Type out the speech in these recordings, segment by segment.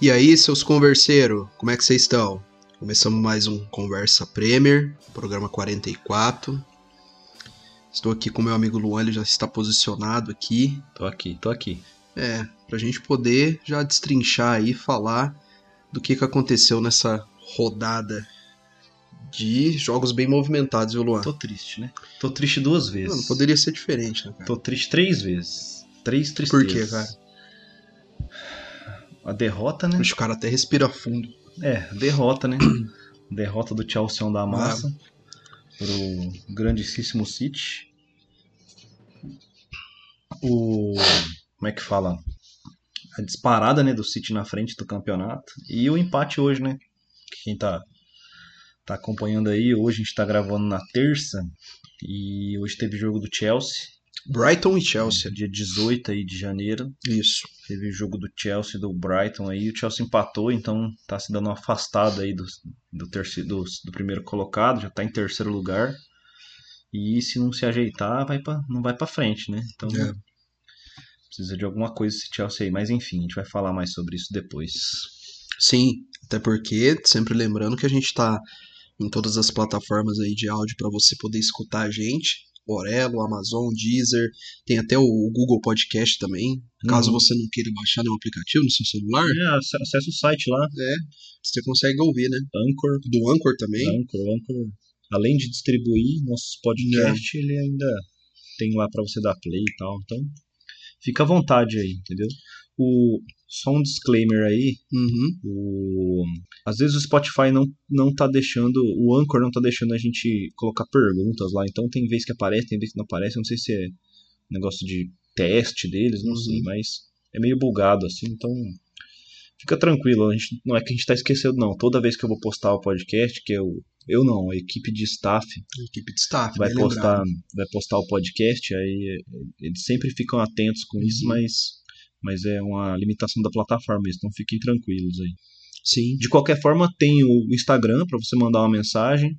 E aí, seus converseiros, como é que vocês estão? Começamos mais um Conversa Premier, programa 44. Estou aqui com meu amigo Luan, ele já está posicionado aqui. Tô aqui, tô aqui. É, pra gente poder já destrinchar aí, falar do que, que aconteceu nessa rodada de jogos bem movimentados, viu, Luan? Tô triste, né? Tô triste duas vezes. Não, poderia ser diferente, né, cara? Tô triste três vezes. Três tristezas. Por quê, cara? A derrota, né? Acho que o cara até respira fundo. É, derrota, né? derrota do Chelsea da massa pro grandíssimo City. O como é que fala? A disparada, né, do City na frente do campeonato e o empate hoje, né? Quem tá tá acompanhando aí, hoje a gente tá gravando na terça e hoje teve jogo do Chelsea Brighton e Chelsea. Dia 18 aí de janeiro. Isso. Teve o jogo do Chelsea e do Brighton aí. O Chelsea empatou, então tá se dando uma afastada aí do, do, terceiro, do, do primeiro colocado, já tá em terceiro lugar. E se não se ajeitar, vai pra, não vai para frente, né? Então é. precisa de alguma coisa esse Chelsea aí. Mas enfim, a gente vai falar mais sobre isso depois. Sim, até porque, sempre lembrando que a gente tá em todas as plataformas aí de áudio para você poder escutar a gente. Orelo, Amazon, Deezer, tem até o Google Podcast também. Caso uhum. você não queira baixar nenhum aplicativo no seu celular. É, acessa o site lá. É, você consegue ouvir, né? Anchor. Do Anchor também. Anchor, Anchor. Além de distribuir nossos podcasts, é. ele ainda tem lá para você dar play e tal. Então, fica à vontade aí, entendeu? O, só um disclaimer aí. Uhum. O, às vezes o Spotify não, não tá deixando, o Anchor não tá deixando a gente colocar perguntas lá. Então tem vez que aparece, tem vez que não aparece. Eu não sei se é negócio de teste deles, não uhum. sei, mas é meio bugado assim. Então fica tranquilo. A gente, não é que a gente tá esquecendo, não. Toda vez que eu vou postar o podcast, que eu. Eu não, a equipe de staff. A equipe de staff, vai postar, vai postar o podcast, aí eles sempre ficam atentos com isso, uhum. mas mas é uma limitação da plataforma, então fiquem tranquilos aí. Sim. De qualquer forma, tem o Instagram para você mandar uma mensagem,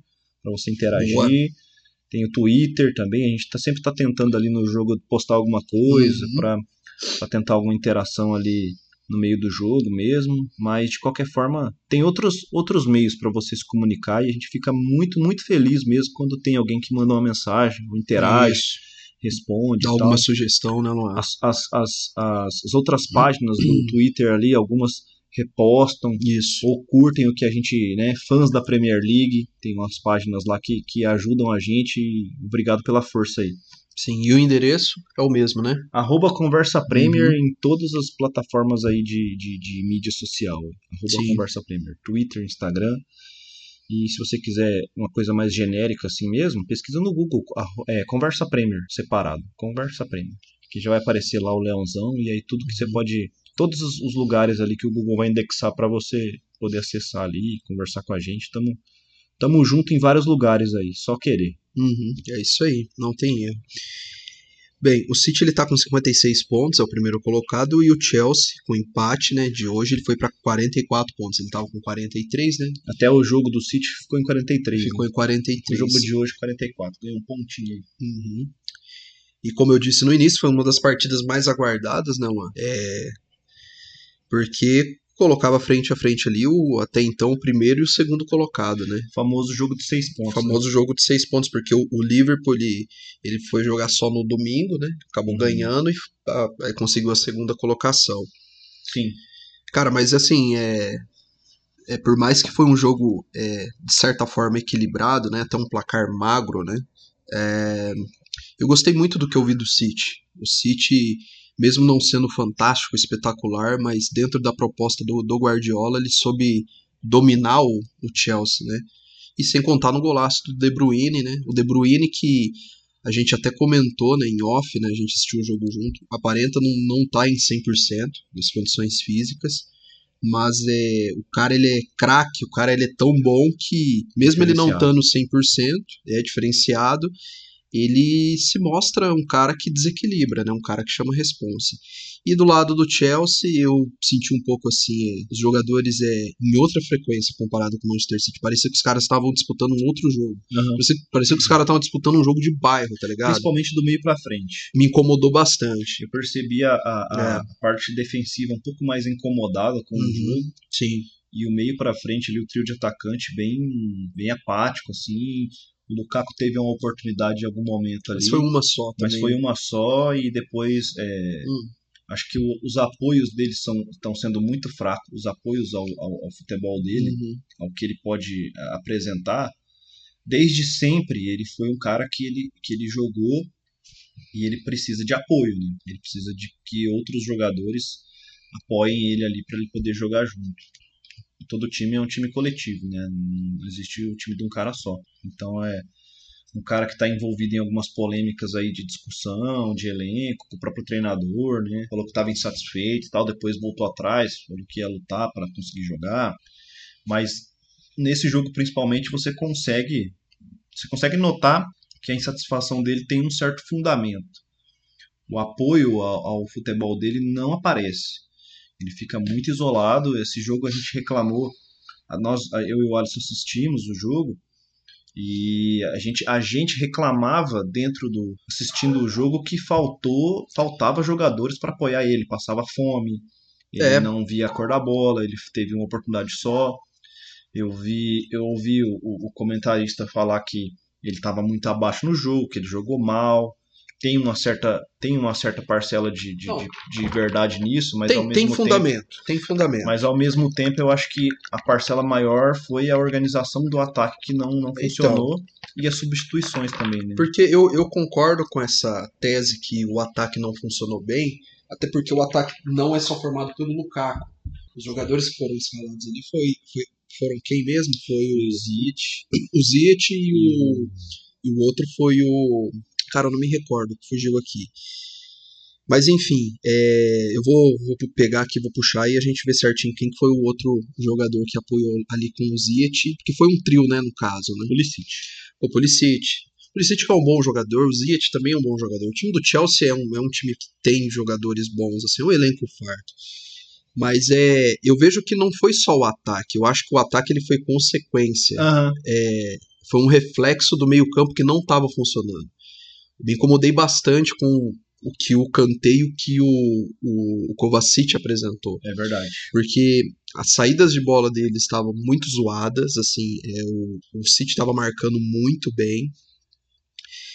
para você interagir. Boa. Tem o Twitter também, a gente tá, sempre está tentando ali no jogo postar alguma coisa uhum. para tentar alguma interação ali no meio do jogo mesmo, mas de qualquer forma tem outros, outros meios para você se comunicar e a gente fica muito, muito feliz mesmo quando tem alguém que manda uma mensagem, ou interage. Isso responde. Dá alguma sugestão, né, Luan? As, as, as, as, outras páginas do Twitter ali, algumas repostam Isso. ou curtem o que a gente, né, fãs da Premier League, tem umas páginas lá que, que ajudam a gente. Obrigado pela força aí. Sim, e o endereço é o mesmo, né? Arroba Conversa Premier uhum. em todas as plataformas aí de, de, de mídia social. Arroba Sim. Conversa Premier. Twitter, Instagram. E se você quiser uma coisa mais genérica assim mesmo, pesquisa no Google, é, Conversa Premier, separado. Conversa Premier. Que já vai aparecer lá o leãozão e aí tudo que você pode. Todos os lugares ali que o Google vai indexar para você poder acessar ali, conversar com a gente. Tamo, tamo junto em vários lugares aí, só querer. Uhum, é isso aí, não tem erro. Bem, o City ele tá com 56 pontos, é o primeiro colocado, e o Chelsea, com empate, né, de hoje, ele foi para 44 pontos. Ele tava com 43, né? Até o jogo do City ficou em 43. Ficou né? em 43. O jogo de hoje 44, ganhou um pontinho aí. Uhum. E como eu disse no início, foi uma das partidas mais aguardadas, né, Luan? É... Porque colocava frente a frente ali o até então o primeiro e o segundo colocado, né? O famoso jogo de seis pontos. O famoso né? jogo de seis pontos, porque o, o, Liverpool ele, ele foi jogar só no domingo, né? Acabou uhum. ganhando e a, a, conseguiu a segunda colocação. Sim. Cara, mas assim, é, é por mais que foi um jogo é, de certa forma equilibrado, né? Até um placar magro, né? É, eu gostei muito do que eu vi do City. O City mesmo não sendo fantástico, espetacular, mas dentro da proposta do, do Guardiola, ele soube dominar o, o, Chelsea, né? E sem contar no golaço do De Bruyne, né? O De Bruyne que a gente até comentou né, em off, né? A gente assistiu o jogo junto. Aparenta não, não tá em 100% das condições físicas, mas é, o cara ele é craque, o cara ele é tão bom que mesmo ele não estando 100%, é diferenciado ele se mostra um cara que desequilibra, né? Um cara que chama responsa. E do lado do Chelsea, eu senti um pouco assim, os jogadores é, em outra frequência comparado com o Manchester City. Parecia que os caras estavam disputando um outro jogo. Uhum. Parecia, parecia, que os caras estavam disputando um jogo de bairro, tá ligado? Principalmente do meio para frente. Me incomodou bastante. Eu percebi a, a, a é. parte defensiva um pouco mais incomodada com uhum. o jogo. Sim. E o meio para frente ali, o trio de atacante bem, bem apático, assim. O Lukaku teve uma oportunidade em algum momento ali. Mas foi uma só também. Mas foi uma só e depois é, hum. acho que o, os apoios dele são, estão sendo muito fracos, os apoios ao, ao, ao futebol dele, uhum. ao que ele pode é, apresentar. Desde sempre ele foi um cara que ele, que ele jogou e ele precisa de apoio, né? Ele precisa de que outros jogadores apoiem ele ali para ele poder jogar junto todo time é um time coletivo, né? Não existe o time de um cara só. Então é um cara que está envolvido em algumas polêmicas aí de discussão, de elenco, com o próprio treinador, né? Falou que estava insatisfeito e tal, depois voltou atrás, falou que ia lutar para conseguir jogar. Mas nesse jogo principalmente você consegue você consegue notar que a insatisfação dele tem um certo fundamento. O apoio ao, ao futebol dele não aparece. Ele fica muito isolado. Esse jogo a gente reclamou, nós, eu e o Alisson assistimos o jogo e a gente, a gente reclamava dentro do assistindo o jogo que faltou, faltava jogadores para apoiar ele, passava fome, ele é. não via a cor da bola, ele teve uma oportunidade só. Eu vi, eu ouvi o, o comentarista falar que ele estava muito abaixo no jogo, que ele jogou mal, tem uma certa, tem uma certa parcela de, de, de, de verdade nisso, mas tem, ao mesmo tem fundamento, tempo, tem fundamento. Mas ao mesmo tempo eu acho que a parcela maior foi a organização do ataque que não, não funcionou então, e as substituições também. Né? Porque eu, eu concordo com essa tese que o ataque não funcionou bem, até porque o ataque não é só formado pelo Lukaku. Os jogadores que foram escalados ali foi, foi foram quem mesmo? Foi o Ziyech, o Ziyech e o, e o outro foi o Cara, eu não me recordo, fugiu aqui. Mas enfim, é, eu vou, vou, pegar aqui, vou puxar e a gente vê certinho quem foi o outro jogador que apoiou ali com o Ziyech, que foi um trio, né, no caso, né? Pulisic. O Pulisic. O Pulisic é um bom jogador, o Ziyech também é um bom jogador. O time do Chelsea é um, é um time que tem jogadores bons, assim, é um elenco farto. Mas é, eu vejo que não foi só o ataque, eu acho que o ataque ele foi consequência. Uhum. É, foi um reflexo do meio campo que não estava funcionando me incomodei bastante com o que o canteio que o, o, o Kovacic apresentou. É verdade. Porque as saídas de bola dele estavam muito zoadas, assim, é, o, o City estava marcando muito bem.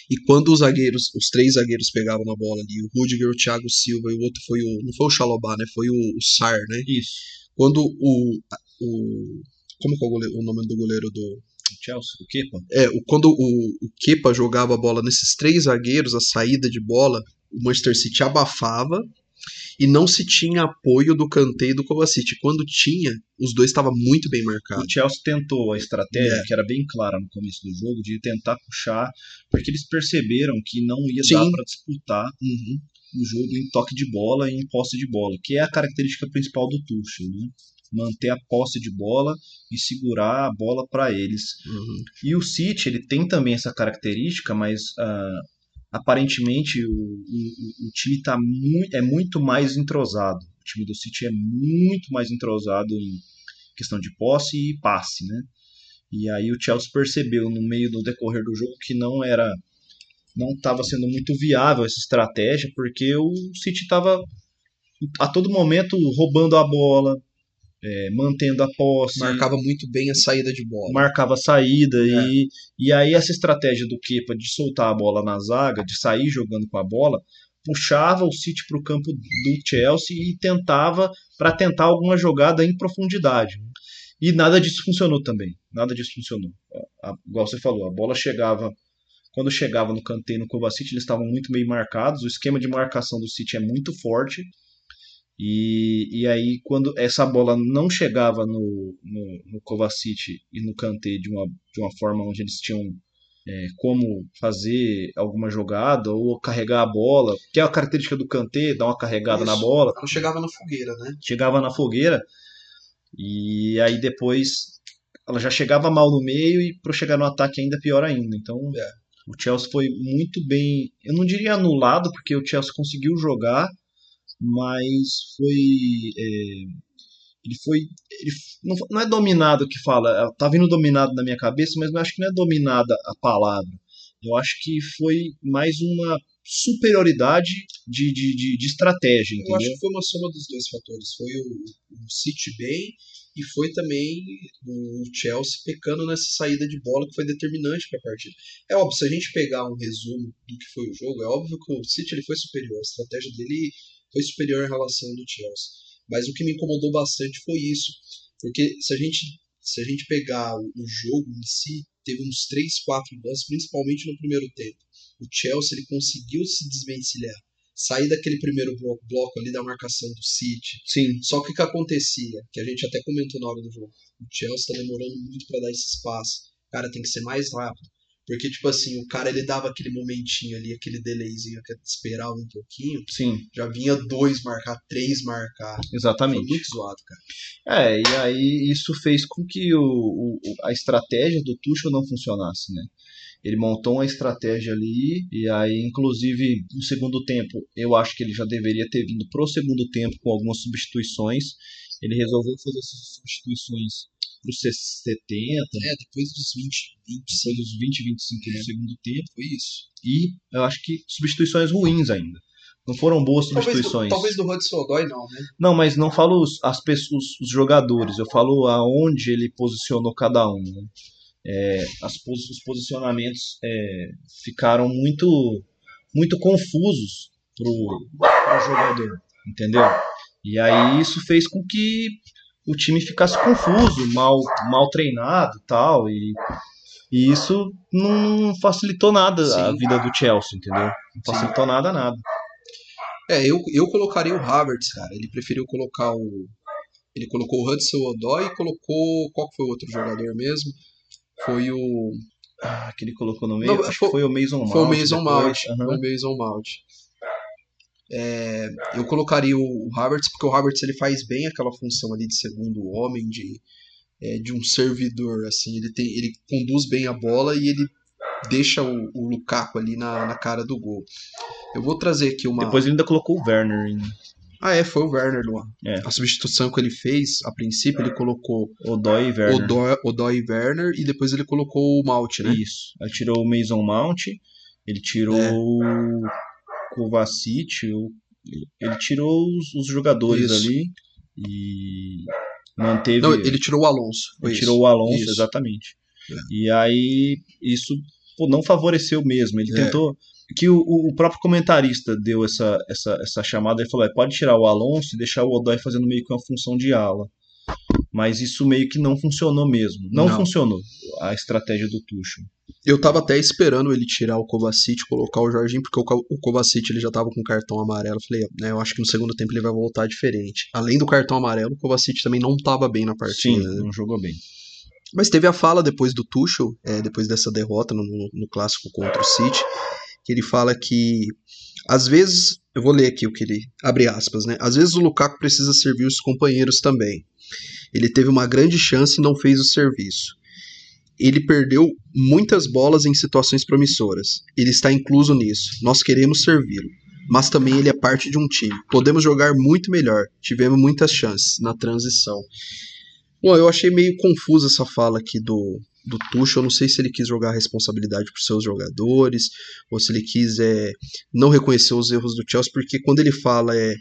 E quando os zagueiros, os três zagueiros pegavam na bola ali, o Rudiger, o Thiago Silva e o outro foi o. Não foi o Xalobá, né? Foi o, o Sar, né? Isso. Quando o. o como é o, goleiro, o nome do goleiro do, Chelsea, o Kepa. É, quando o, o Kepa jogava a bola nesses três zagueiros, a saída de bola, o Manchester City abafava e não se tinha apoio do Kanté e do Kovacic. Quando tinha, os dois estavam muito bem marcados. O Chelsea tentou a estratégia, é. que era bem clara no começo do jogo, de tentar puxar, porque eles perceberam que não ia Sim. dar para disputar uhum. o jogo em toque de bola e em posse de bola, que é a característica principal do Tuchel, né? Manter a posse de bola e segurar a bola para eles. Uhum. E o City ele tem também essa característica, mas uh, aparentemente o, o, o time tá muito, é muito mais entrosado. O time do City é muito mais entrosado em questão de posse e passe, né? E aí o Chelsea percebeu no meio do decorrer do jogo que não era não estava sendo muito viável essa estratégia, porque o City estava a todo momento roubando a bola, é, mantendo a posse. Marcava muito bem a saída de bola. Marcava a saída. É. E, e aí essa estratégia do Kepa de soltar a bola na zaga, de sair jogando com a bola, puxava o City para o campo do Chelsea e tentava para tentar alguma jogada em profundidade. E nada disso funcionou também. Nada disso funcionou. A, a, igual você falou, a bola chegava. Quando chegava no canteiro no Kovacic, eles estavam muito bem marcados. O esquema de marcação do City é muito forte. E, e aí, quando essa bola não chegava no, no, no Kovacic e no Kanté de uma, de uma forma onde eles tinham é, como fazer alguma jogada ou carregar a bola, que é a característica do Kanté, dar uma carregada Isso, na bola. Ela chegava na fogueira, né? Chegava na fogueira e aí depois ela já chegava mal no meio e para chegar no ataque ainda pior ainda. Então é. o Chelsea foi muito bem, eu não diria anulado porque o Chelsea conseguiu jogar mas foi. É, ele foi. Ele não, não é dominado que fala, tá vindo dominado na minha cabeça, mas eu acho que não é dominada a palavra. Eu acho que foi mais uma superioridade de, de, de, de estratégia, entendeu? Eu acho que foi uma soma dos dois fatores. Foi o, o City bem e foi também o Chelsea pecando nessa saída de bola que foi determinante para a partida. É óbvio, se a gente pegar um resumo do que foi o jogo, é óbvio que o City ele foi superior, a estratégia dele foi superior em relação ao do Chelsea. Mas o que me incomodou bastante foi isso, porque se a gente se a gente pegar o, o jogo em si, teve uns 3, 4 lances, principalmente no primeiro tempo. O Chelsea ele conseguiu se desvencilhar sair daquele primeiro bloco, bloco, ali da marcação do City. Sim. Só que o que acontecia, que a gente até comentou na hora do jogo, o Chelsea tá demorando muito para dar esse espaço. O cara tem que ser mais rápido. Porque, tipo assim, o cara ele dava aquele momentinho ali, aquele delayzinho que esperava um pouquinho. Sim. Já vinha dois marcar, três marcar. Exatamente. Foi muito zoado, cara. É, e aí isso fez com que o, o a estratégia do Tuchel não funcionasse, né? Ele montou uma estratégia ali, e aí, inclusive, no segundo tempo, eu acho que ele já deveria ter vindo pro segundo tempo com algumas substituições. Ele resolveu fazer essas substituições pro 70. É, depois dos 20, 25. Depois dos 20, 25 é. do segundo tempo. Foi isso. E eu acho que substituições ruins ainda. Não foram boas substituições. Talvez do, talvez do Hudson não, né? Não, mas não falo os, as pessoas, os jogadores. Eu falo aonde ele posicionou cada um. Né? é, as, os posicionamentos é, ficaram muito, muito confusos para o jogador, entendeu? E aí isso fez com que o time ficasse confuso, mal, mal treinado tal, e, e isso não facilitou nada Sim. a vida do Chelsea, entendeu? Não facilitou Sim. nada, nada. É, eu, eu colocaria o Havertz, cara. Ele preferiu colocar o. Ele colocou o Hudson Odoi e colocou. Qual foi o outro jogador mesmo? foi o. Ah, que ele colocou no meio? Não, Acho foi, que foi o Mason Mount. Foi o Mason Mount. Uhum. Foi o Mason Mount. É, eu colocaria o Havertz, porque o Havertz ele faz bem aquela função ali de segundo homem, de, é, de um servidor. assim ele, tem, ele conduz bem a bola e ele deixa o, o Lukaku ali na, na cara do gol. Eu vou trazer aqui uma. Depois ele ainda colocou o Werner em, ah, é, foi o Werner, Luan. É. A substituição que ele fez, a princípio, ele colocou Odoi e Werner. E Werner e depois ele colocou o Mount, né? Isso. Aí tirou o Mason Mount, ele tirou é. O Kovacic, ele tirou os, os jogadores isso. ali e manteve. Não, ele tirou o Alonso. Ele isso. tirou o Alonso, isso. exatamente. É. E aí isso pô, não favoreceu mesmo. Ele é. tentou que o, o, próprio comentarista deu essa, essa, essa chamada e falou: é, pode tirar o Alonso e deixar o Odoi fazendo meio que uma função de ala. Mas isso meio que não funcionou mesmo. Não, não. funcionou a estratégia do Tuchel. Eu tava até esperando ele tirar o Kovacic e colocar o Jorginho, porque o Kovacic ele já tava com cartão amarelo. falei, né, eu acho que no segundo tempo ele vai voltar diferente. Além do cartão amarelo, o Kovacic também não tava bem na partida. Sim, né? não jogou bem. Mas teve a fala depois do Tuchel, é, depois dessa derrota no, no clássico contra o City, que ele fala que às vezes, eu vou ler aqui o que ele abre aspas, né? Às vezes o Lukaku precisa servir os companheiros também. Ele teve uma grande chance e não fez o serviço. Ele perdeu muitas bolas em situações promissoras. Ele está incluso nisso. Nós queremos servi-lo. Mas também ele é parte de um time. Podemos jogar muito melhor. Tivemos muitas chances na transição. Bom, eu achei meio confusa essa fala aqui do, do Tuchel, eu não sei se ele quis jogar a responsabilidade para seus jogadores, ou se ele quis é, não reconhecer os erros do Chelsea, porque quando ele fala é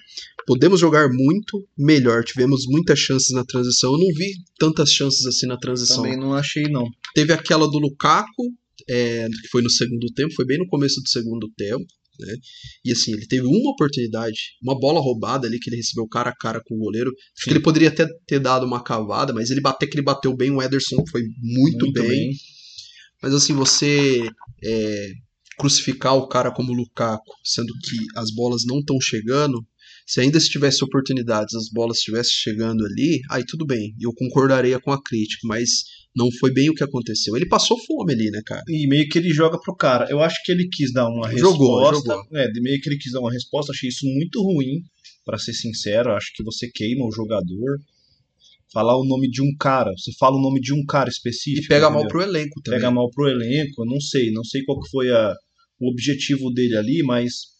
podemos jogar muito melhor, tivemos muitas chances na transição, eu não vi tantas chances assim na transição. Também não achei não. Teve aquela do Lukaku, é, que foi no segundo tempo, foi bem no começo do segundo tempo, né? E assim, ele teve uma oportunidade, uma bola roubada ali que ele recebeu cara a cara com o goleiro. Acho que ele poderia até ter dado uma cavada, mas ele bateu que ele bateu bem, o Ederson foi muito, muito bem. bem. Mas assim, você é, crucificar o cara como o Lukaku, sendo que as bolas não estão chegando, se ainda tivesse oportunidades, as bolas estivessem chegando ali, aí tudo bem, eu concordaria com a crítica, mas não foi bem o que aconteceu. Ele passou fome ali, né, cara? E meio que ele joga pro cara. Eu acho que ele quis dar uma jogou, resposta. Jogou. É, meio que ele quis dar uma resposta. Achei isso muito ruim, para ser sincero. Acho que você queima o jogador. Falar o nome de um cara. Você fala o nome de um cara específico. E pega entendeu? mal pro elenco também. Pega mal pro elenco. Eu não sei. Não sei qual que foi a, o objetivo dele ali, mas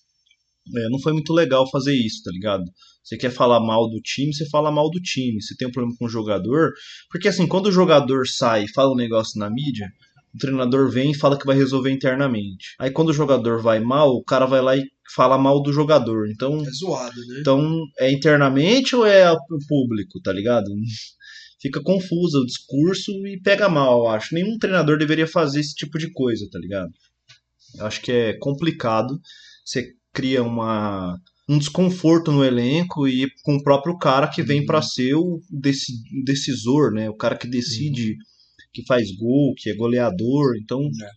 É, não foi muito legal fazer isso, tá ligado? Você quer falar mal do time, você fala mal do time. Se tem um problema com o jogador. Porque assim, quando o jogador sai e fala um negócio na mídia, o treinador vem e fala que vai resolver internamente. Aí quando o jogador vai mal, o cara vai lá e fala mal do jogador. Então. É zoado, né? Então, é internamente ou é o público, tá ligado? Fica confuso o discurso e pega mal, eu acho. Nenhum treinador deveria fazer esse tipo de coisa, tá ligado? Eu acho que é complicado. Você cria uma um desconforto no elenco e com o próprio cara que vem para uhum. ser o decisor, né? O cara que decide, uhum. que faz gol, que é goleador. Então, é.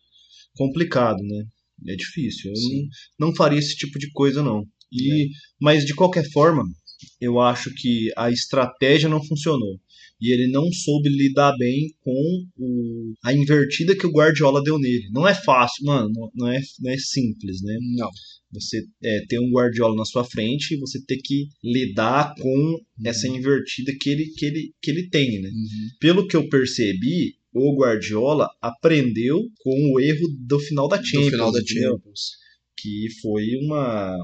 complicado, né? É difícil. Eu não, não, faria esse tipo de coisa, não. E, é. Mas, de qualquer forma, eu acho que a estratégia não funcionou. E ele não soube lidar bem com o, a invertida que o Guardiola deu nele. Não é fácil, mano, não, não, é, não é simples, né? Não. Você é, ter um Guardiola na sua frente e você ter que lidar com uhum. essa invertida que ele, que ele, que ele tem, né? Uhum. Pelo que eu percebi, o Guardiola aprendeu com o erro do final da Champions. Do final da Champions. Que foi uma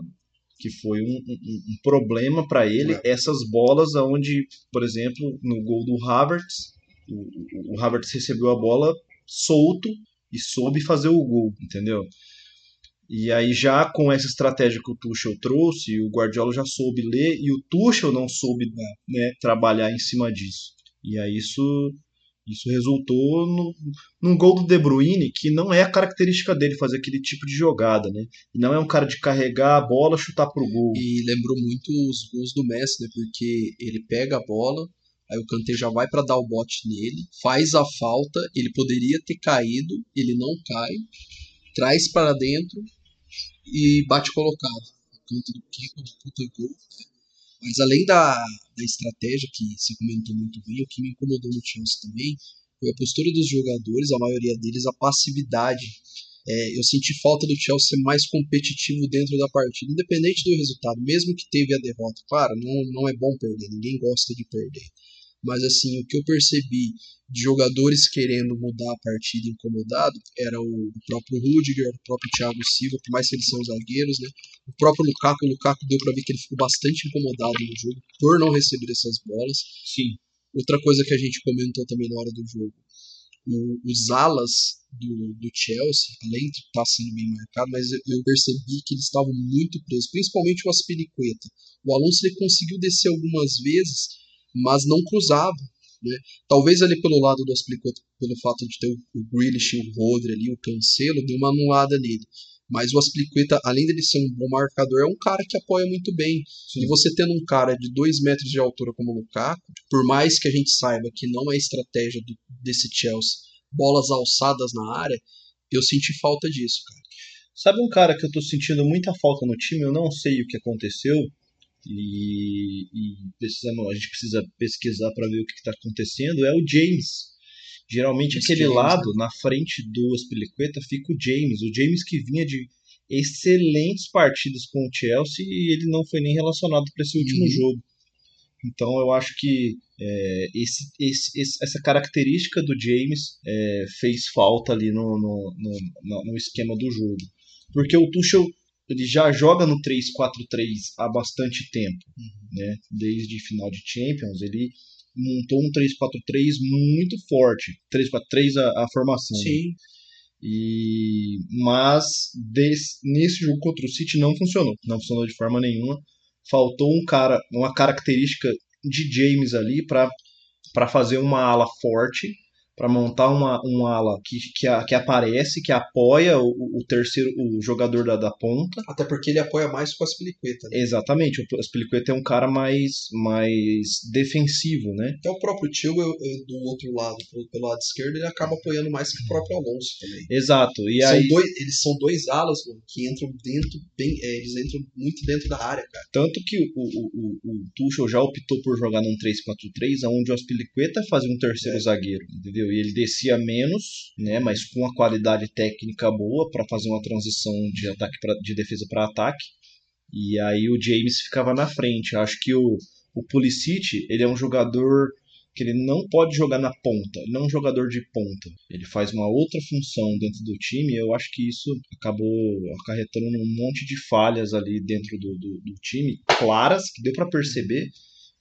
que foi um, um, um problema para ele é. essas bolas aonde, por exemplo, no gol do Havertz, o, o Havertz recebeu a bola solto e soube fazer o gol, entendeu? E aí já com essa estratégia que o Tuchel trouxe, o Guardiola já soube ler e o Tuchel não soube né, trabalhar em cima disso. E aí isso isso resultou no, num gol do De Bruyne, que não é a característica dele fazer aquele tipo de jogada, né? Não é um cara de carregar a bola, chutar pro gol. E lembrou muito os gols do Messi, né? Porque ele pega a bola, aí o Kanté já vai para dar o bote nele, faz a falta, ele poderia ter caído, ele não cai, traz para dentro e bate colocado. Canto do Kiko, puta gol. Né? Mas além da, da estratégia que você comentou muito bem, o que me incomodou no Chelsea também foi a postura dos jogadores, a maioria deles, a passividade. É, eu senti falta do Chelsea ser mais competitivo dentro da partida, independente do resultado, mesmo que teve a derrota. Claro, não, não é bom perder, ninguém gosta de perder. Mas assim, o que eu percebi de jogadores querendo mudar a partida incomodado era o próprio Rudiger, o próprio Thiago Silva, por mais que eles são zagueiros, né? O próprio Lukaku, o Lukaku deu para ver que ele ficou bastante incomodado no jogo por não receber essas bolas. Sim. Outra coisa que a gente comentou também na hora do jogo, o, os alas do, do Chelsea, além de estar tá sendo bem marcado, mas eu, eu percebi que eles estavam muito presos, principalmente o Aspiricueta. O Alonso ele conseguiu descer algumas vezes, mas não cruzava. Né? Talvez ali pelo lado do Aspilicueta, pelo fato de ter o, Grealish, o Rodri ali, o Cancelo, deu uma anulada nele. Mas o Aspilicueta, além dele ser um bom marcador, é um cara que apoia muito bem. Sim. E você tendo um cara de 2 metros de altura como o Lukaku, por mais que a gente saiba que não é estratégia do, desse Chelsea, bolas alçadas na área, eu senti falta disso, cara. Sabe um cara que eu tô sentindo muita falta no time? Eu não sei o que aconteceu, e, e precisamos, a gente precisa pesquisar para ver o que está acontecendo, é o James. Geralmente aquele James, lado, né? na frente do Aspilicueta, fica o James. O James que vinha de excelentes partidas com o Chelsea e ele não foi nem relacionado para esse último uhum. jogo. Então eu acho que é, esse, esse, essa característica do James é, fez falta ali no, no, no, no esquema do jogo. Porque o Tuchel ele já joga no 3-4-3 há bastante tempo, uhum. né? Desde final de Champions, ele montou um 3-4-3 muito forte. 3-4-3 a, a, formação. Né? Sim. Né? E mas desse, nesse jogo contra o City não funcionou, não funcionou de forma nenhuma. Faltou um cara, uma característica de James ali para para fazer uma ala forte para montar uma, um ala que, que, que aparece, que apoia o, o terceiro, o jogador da, da ponta. Até porque ele apoia mais com as Aspilicueta. Né? Exatamente, o Aspilicueta é um cara mais, mais defensivo, né? Até o próprio Tio do outro lado, pelo, pelo lado esquerdo, ele acaba apoiando mais que o próprio Alonso também. Exato. E são aí... dois, eles são dois alas mano, que entram dentro, bem, é, eles entram muito dentro da área, cara. Tanto que o, o, o, o Tuchel já optou por jogar num 3-4-3, onde o Aspilicueta fazia um terceiro é. zagueiro, entendeu? Entendeu? E ele descia menos, né, mas com uma qualidade técnica boa para fazer uma transição de ataque pra, de defesa para ataque. E aí o James ficava na frente. Eu acho que o, o Pulisic, ele é um jogador que ele não pode jogar na ponta, ele não é um jogador de ponta. Ele faz uma outra função dentro do time, eu acho que isso acabou acarretando um monte de falhas ali dentro do, do, do time, claras, que deu para perceber,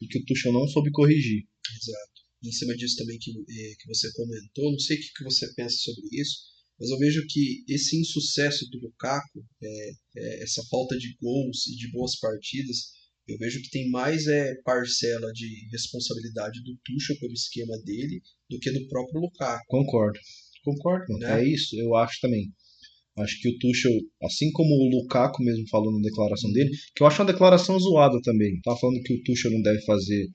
e que o Tuchel não soube corrigir. Exato. Em cima disso também que, eh, que você comentou, não sei o que você pensa sobre isso, mas eu vejo que esse insucesso do Lukaku, é, é, essa falta de gols e de boas partidas, eu vejo que tem mais é, parcela de responsabilidade do Tuchel pelo esquema dele do que do próprio Lukaku. Concordo, concordo. Né? É isso, eu acho também. Acho que o Tuchel, assim como o Lukaku mesmo falou na declaração dele, que eu acho uma declaração zoada também. Tava falando que o Tuchel não deve fazer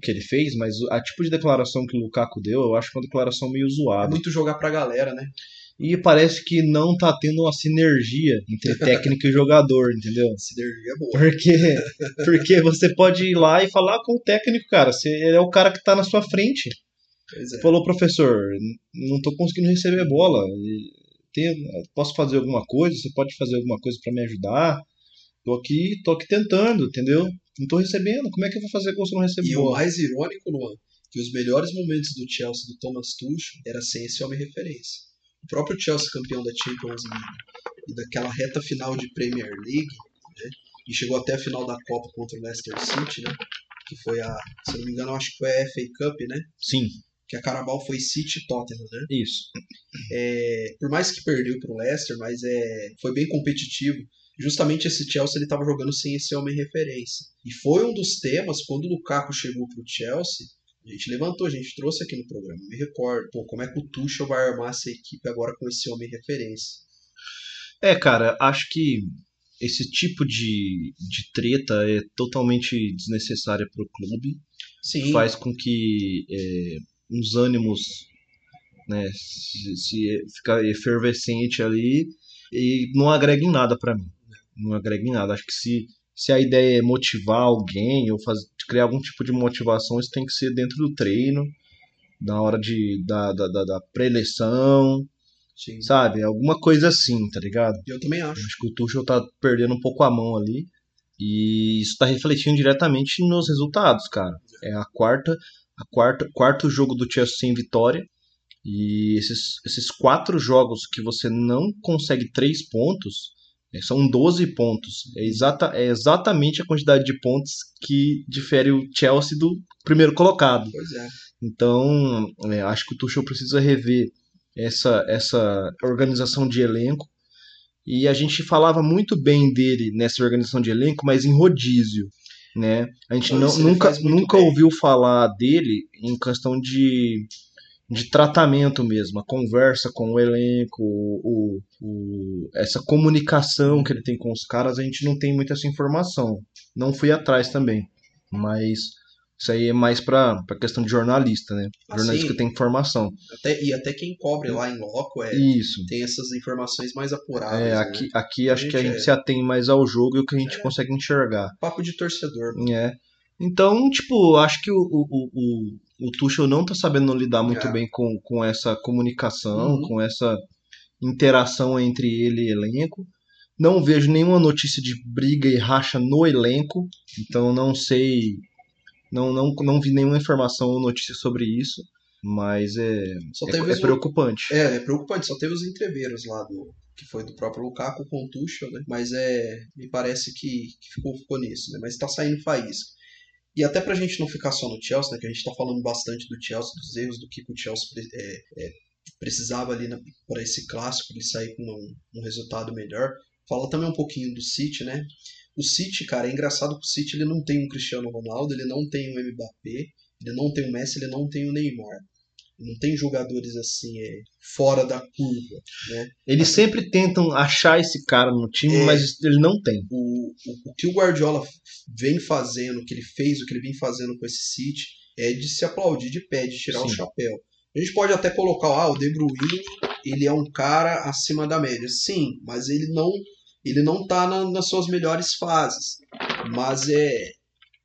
que ele fez, mas a tipo de declaração que o Lukaku deu, eu acho uma declaração meio zoada. É muito jogar pra galera, né? E parece que não tá tendo uma sinergia entre técnico e jogador, entendeu? Sinergia é boa. Porque, porque você pode ir lá e falar com o técnico, cara. Você, é o cara que tá na sua frente. É. Falou, professor, não tô conseguindo receber bola. Tem, posso fazer alguma coisa? Você pode fazer alguma coisa para me ajudar? Tô aqui, tô aqui tentando, entendeu? Não tô recebendo. Como é que eu vou fazer com você não receber E bola? o mais irônico, Luan, que os melhores momentos do Chelsea do Thomas Tuchel era sem esse homem referência o próprio Chelsea campeão da Champions League e daquela reta final de Premier League, né, e chegou até a final da Copa contra o Leicester City, né, que foi a, se não me engano, acho que foi a FA Cup, né? Sim. Que a Carabao foi City Tottenham, né? Isso. É, por mais que perdeu para o Leicester, mas é, foi bem competitivo. Justamente esse Chelsea ele estava jogando sem esse homem referência. E foi um dos temas quando o Lukaku chegou para o Chelsea a gente levantou, a gente trouxe aqui no programa. Me recordo, pô, como é que o Tuchel vai armar essa equipe agora com esse homem referência? É, cara, acho que esse tipo de, de treta é totalmente desnecessária para o clube. Sim. Faz com que é, uns ânimos né, se, se ficar efervescente ali e não agrega em nada para mim. Não agrega em nada. Acho que se se a ideia é motivar alguém ou fazer, criar algum tipo de motivação, isso tem que ser dentro do treino, na hora de, da, da, da, da pré-eleição, sabe? Alguma coisa assim, tá ligado? Eu também acho. Acho que o Tuchel tá perdendo um pouco a mão ali. E isso tá refletindo diretamente nos resultados, cara. É a quarta, a quarta, quarto jogo do Chelsea sem vitória. E esses, esses quatro jogos que você não consegue três pontos, são 12 pontos. É, exata, é exatamente a quantidade de pontos que difere o Chelsea do primeiro colocado. É. Então, é, acho que o Tuchel precisa rever essa, essa organização de elenco. E a gente falava muito bem dele nessa organização de elenco, mas em rodízio. Né? A gente não, nunca, nunca ouviu falar dele em questão de de tratamento mesmo, a conversa com o elenco, o, o, essa comunicação que ele tem com os caras, a gente não tem muita essa informação. Não fui atrás também, mas isso aí é mais para questão de jornalista, né? Ah, jornalista sim. que tem informação. Até, e até quem cobre lá em loco é, Isso. tem essas informações mais apuradas. É, né? aqui, aqui acho que a gente é- se atém mais ao jogo e o que a gente É. consegue enxergar. Papo de torcedor. É. Então, tipo, acho que o, o, o, o, Tuchel não tá sabendo lidar muito É. bem com, com essa comunicação, Uhum. com essa interação entre ele e elenco. Não vejo nenhuma notícia de briga e racha no elenco, então não sei, não, não, não vi nenhuma informação ou notícia sobre isso, mas é, Só é, é preocupante. É, é preocupante, só teve os entreveiros lá do. Que foi do próprio Lukaku com o Tuchel, né? Mas é. Me parece que, que ficou, ficou nisso, né? Mas tá saindo faísca. E até pra gente não ficar só no Chelsea, né? Que a gente tá falando bastante do Chelsea, dos erros, do que o Chelsea é, é, precisava ali para esse clássico, ele sair com um, um resultado melhor. Fala também um pouquinho do City, né? O City, cara, é engraçado que o City ele não tem um Cristiano Ronaldo, ele não tem um Mbappé, ele não tem o Messi, ele não tem o Neymar. Não tem jogadores assim, é, fora da curva, né? Eles sempre tentam achar esse cara no time, É. mas ele não tem. O, o, o que o Guardiola vem fazendo, o que ele fez, o que ele vem fazendo com esse City, é de se aplaudir de pé, de tirar o Sim. chapéu. A gente pode até colocar, ah, o De Bruyne, ele é um cara acima da média. Sim, mas ele não ele não tá na- nas suas melhores fases. Mas é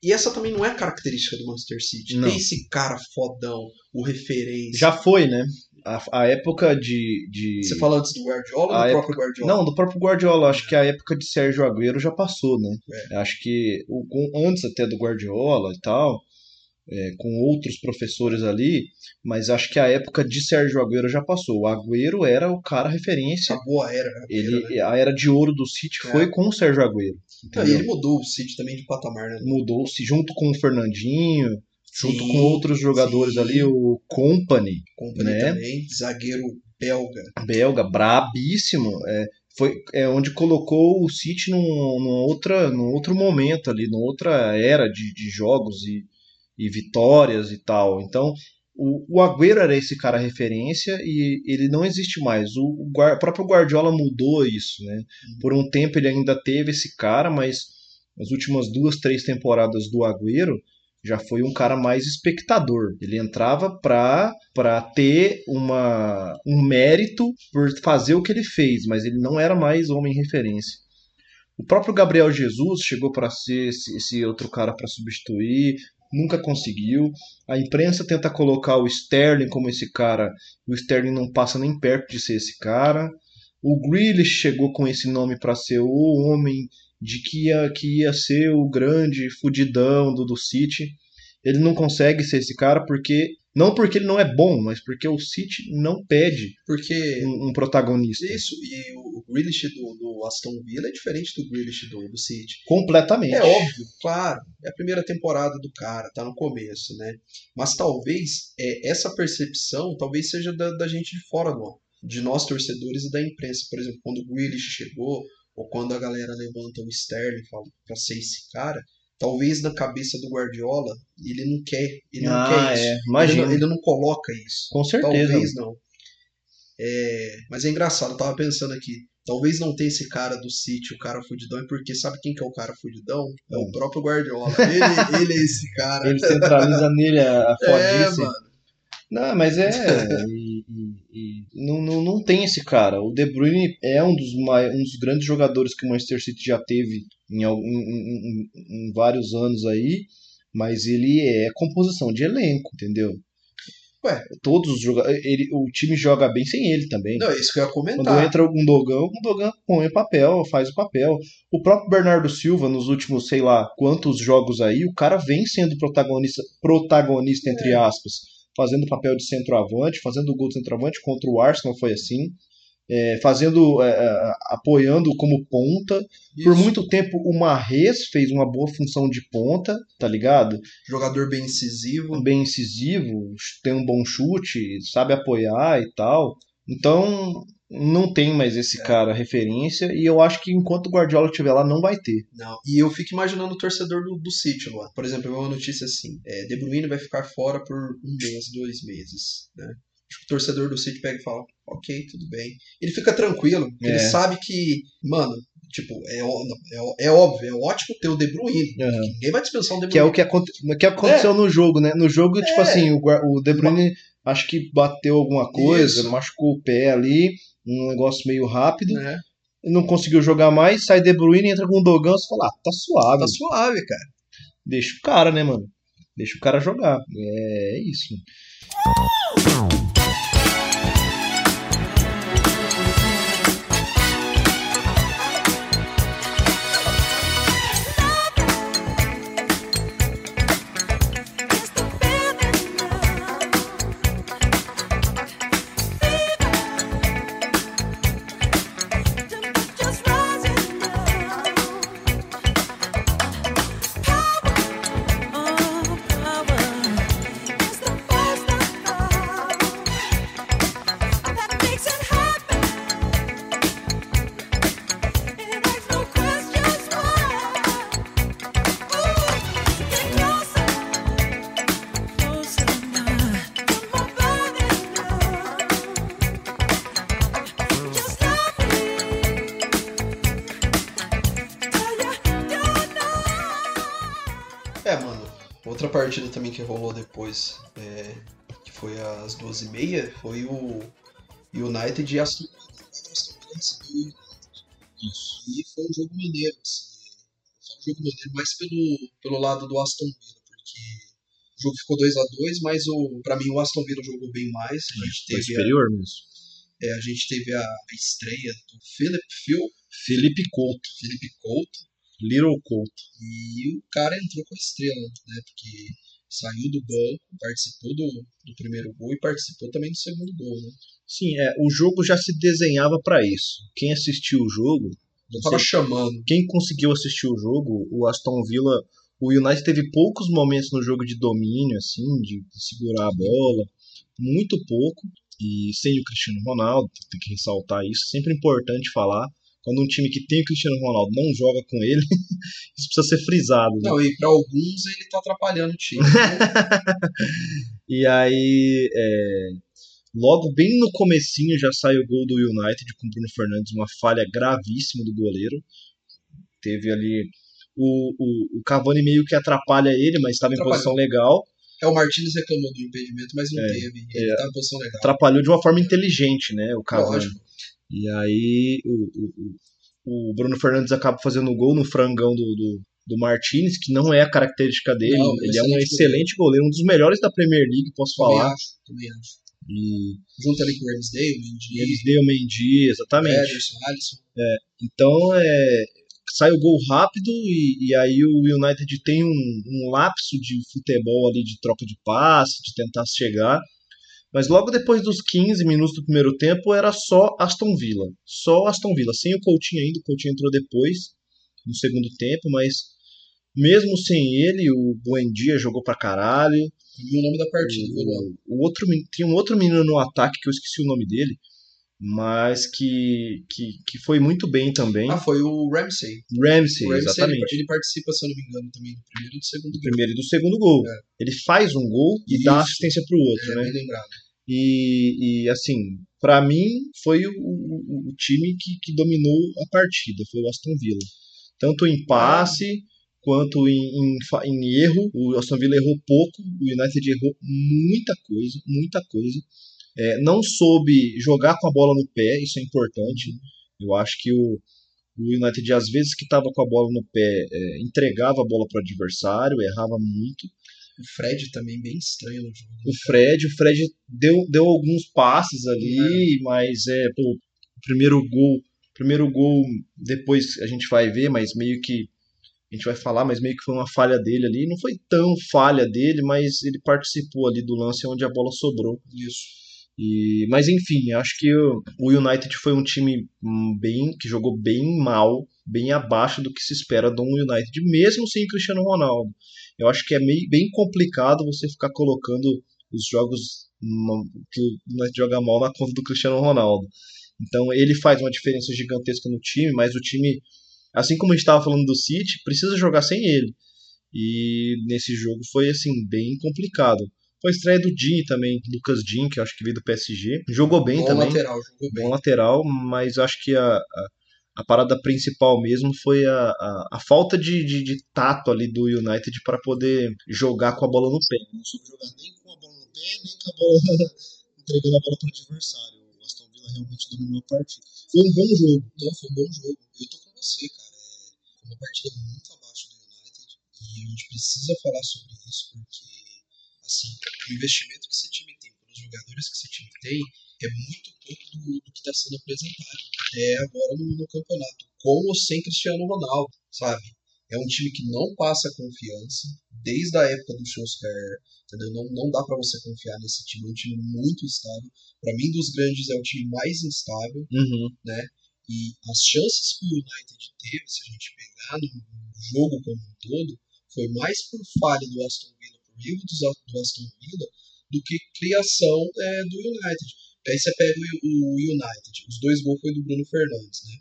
e essa também não é característica do Manchester City. Não. Tem esse cara fodão, o referência. Já foi, né? A, a época de, de. Você fala antes do Guardiola ou do época- próprio Guardiola? Não, do próprio Guardiola. Acho que a época de Sérgio Agüero já passou, né? É. Acho que o, antes até do Guardiola e tal, é, com outros professores ali, mas acho que a época de Sérgio Agüero já passou. O Agüero era o cara referência. A era. Ele, né? A era de ouro do City É. foi com o Sérgio Agüero. Não, e ele mudou o City também de patamar, né? Mudou-se junto com o Fernandinho, junto Sim, com outros jogadores sim. ali, o Company, Company né? também, zagueiro belga. belga, brabíssimo. É, foi é onde colocou o City num, num, outra, num outro momento ali, numa outra era de, de jogos e, e vitórias e tal. Então, o, o Agüero era esse cara referência e ele não existe mais. O, o Guar- o próprio Guardiola mudou isso, né? Por um tempo ele ainda teve esse cara, mas as últimas duas, três temporadas do Agüero já foi um cara mais espectador. Ele entrava pra, pra ter uma, um mérito por fazer o que ele fez, mas ele não era mais homem referência. O próprio Gabriel Jesus chegou para ser esse, esse outro cara para substituir, nunca conseguiu. A imprensa tenta colocar o Sterling como esse cara, o Sterling não passa nem perto de ser esse cara. O Grealish chegou com esse nome para ser o homem de que ia, que ia ser o grande fudidão do, do City. Ele não consegue ser esse cara porque. Não porque ele não é bom, mas porque o City não pede Porque um, um protagonista. isso, e o Grealish do, do Aston Villa é diferente do Grealish do, do City. Completamente. É óbvio, claro, é a primeira temporada do cara, tá no começo, né? Mas talvez é, essa percepção talvez seja da, da gente de fora do de nós torcedores e da imprensa. Por exemplo, quando o Grealish chegou, ou quando a galera levanta o Sterling e fala pra ser esse cara, talvez na cabeça do Guardiola ele não quer, ele não Ah, quer isso. é. Ele, Imagina. não, ele não coloca isso. Com certeza. Talvez não. É, mas é engraçado, eu tava pensando aqui. Talvez não tenha esse cara do City, o cara fudidão, é porque sabe quem que é o cara fudidão? É o Hum. próprio Guardiola. Ele, ele é esse cara. Ele centraliza nele a, a é, mano. Não, mas é. não, não, não tem esse cara. O De Bruyne é um dos, mai- um dos grandes jogadores que o Manchester City já teve em, em, em- em- vários anos aí, mas ele é composição de elenco, entendeu? Ué. Todos os jogadores. Ele, o time joga bem sem ele também. Não, é isso que eu ia Quando comentar. entra o Gundogan, o Gundogan põe o papel, faz o papel. O próprio Bernardo Silva, nos últimos, sei lá, quantos jogos aí, o cara vem sendo protagonista, protagonista entre aspas, fazendo o papel de centroavante, fazendo o gol de centroavante, contra o Arsenal foi assim. é, fazendo, é, é, apoiando como ponta. Por Isso. muito tempo o Marrez fez uma boa função de ponta, tá ligado? Jogador bem incisivo. bem incisivo, tem um bom chute, sabe apoiar e tal. Então, não tem mais esse cara referência e eu acho que enquanto o Guardiola estiver lá não vai ter. Não. E eu fico imaginando o torcedor do, do City lá. Por exemplo, eu vi uma notícia assim: é, De Bruyne vai ficar fora por um mês, dois meses. Né? Acho que o torcedor do City pega e fala: Ok, tudo bem. Ele fica tranquilo, É. ele sabe que, mano, tipo, é, é, é óbvio, é ótimo ter o De Bruyne. Aham. Ninguém vai dispensar o De Bruyne. Que é o que, aconte- que aconteceu no jogo, né? No jogo, tipo É. assim, o, o De Bruyne acho que bateu alguma coisa, Isso. machucou o pé ali, um negócio meio rápido, né? não conseguiu jogar mais, sai De Bruyne, entra com o Dogan, você fala, ah, tá suave, Tá suave, cara. deixa o cara, né, mano? Deixa o cara jogar. É isso. Outra partida também que rolou depois, é, que foi às duas e meia, foi o United e Aston Villa. Aston Villa recebeu o United. E foi um jogo maneiro, assim. Foi um jogo maneiro mais pelo, pelo lado do Aston Villa, porque o jogo ficou 2 a 2 mas o, pra mim o Aston Villa jogou bem mais. A gente Foi teve, a, superior mesmo. é, a, gente teve a, a estreia do Philip Phil, Felipe Couto. Felipe Couto, Little Couto. E o cara entrou com a estrela, né? Porque saiu do banco, participou do, do primeiro gol e participou também do segundo gol, né? Sim, é, o jogo já se desenhava para isso. Quem assistiu o jogo, já tava chamando. Quem conseguiu assistir o jogo, o Aston Villa, o United teve poucos momentos no jogo de domínio, assim, de segurar a bola, muito pouco. E sem o Cristiano Ronaldo, tem que ressaltar isso, sempre importante falar quando um time que tem o Cristiano Ronaldo não joga com ele, isso precisa ser frisado. Né? Não, e para alguns ele tá atrapalhando o time. e aí, é, logo bem no comecinho já sai o gol do United com o Bruno Fernandes, uma falha gravíssima do goleiro. Teve ali o, o, o Cavani meio que atrapalha ele, mas estava em posição legal. É, o Martins reclamou do impedimento, mas não é, teve. Ele é, em posição legal. Atrapalhou de uma forma inteligente, né, o Cavani. Lógico. E aí o, o, o Bruno Fernandes acaba fazendo o gol no frangão do, do, do Martinez, que não é a característica dele. Não, ele é um excelente goleiro. goleiro. um dos melhores da Premier League, posso também falar. Acho, também acho. E... Junto ali com o Ramsdale, o Mendy. Ramsdale, Mendy, exatamente. Ederson, Alisson. É, então, é, sai o gol rápido e, e aí o United tem um, um lapso de futebol ali, de troca de passe, de tentar chegar. Mas logo depois dos 15 minutos do primeiro tempo era só Aston Villa. Só Aston Villa. Sem o Coutinho ainda. O Coutinho entrou depois, no segundo tempo, mas mesmo sem ele, o Buendia jogou pra caralho. E o nome da partida, o, o outro Tinha um outro menino no ataque que eu esqueci o nome dele mas que, que, que foi muito bem também. Ah, foi o Ramsey. Ramsey, o Ramsey exatamente. Ele, ele, participa, se eu não me engano, também do primeiro e do segundo do gol. primeiro e do segundo gol. É. Ele faz um gol e Isso. dá assistência pro outro, é, né? Bem lembrado. E, e assim, para mim, foi o, o, o, time que, que dominou a partida, foi o Aston Villa. Tanto em passe quanto em, em, em erro. O Aston Villa errou pouco, o United errou muita coisa, muita coisa. É, não soube jogar com a bola no pé, isso é importante. Eu acho que o, o United, às vezes que estava com a bola no pé, é, entregava a bola para o adversário, errava muito. O Fred também bem estranho no jogo. O Fred, o Fred deu, deu alguns passes ali, é. mas é, pô, o primeiro gol, primeiro gol depois a gente vai ver, mas meio que a gente vai falar, mas meio que foi uma falha dele ali. Não foi tão falha dele, mas ele participou ali do lance onde a bola sobrou. Isso. E, mas enfim, acho que o, United foi um time hum, bem que jogou bem mal, bem abaixo do que se espera de um United, mesmo sem Cristiano Ronaldo. Eu acho que é meio, bem complicado você ficar colocando os jogos hum, que o United joga mal na conta do Cristiano Ronaldo. Então ele faz uma diferença gigantesca no time, mas o time, assim como a gente estava falando do City, precisa jogar sem ele. E nesse jogo foi assim bem complicado. Foi a estreia do Din também, Lucas Din, que acho que veio do PSG. Jogou bem Bom também. lateral, jogou bem. Bom lateral, mas acho que a, a, a parada principal mesmo foi a, a, a falta de, de, de, tato ali do United para poder jogar com a bola no pé. Não soube jogar nem com a bola no pé, nem com a bola entregando a bola para o adversário. O Aston Villa realmente dominou a partida. Foi um bom jogo. Não, foi um bom jogo. Eu tô com você, cara. É, foi uma partida muito abaixo do United e a gente precisa falar sobre isso porque Assim, o investimento que esse time tem, pelos jogadores que esse time tem, é muito pouco do, do que está sendo apresentado até agora no, no, campeonato, com ou sem Cristiano Ronaldo, sabe? É um time que não passa confiança desde a época do Solskjaer, entendeu? Não, não dá para você confiar nesse time, é um time muito instável. Para mim, dos grandes, é o time mais instável, uhum. né? E as chances que o United teve, se a gente pegar no jogo como um todo, foi mais por falha do Aston Villa erro do, Aston Villa do que criação é, do United. Aí você pega o, o, United, os dois gols foi do Bruno Fernandes, né?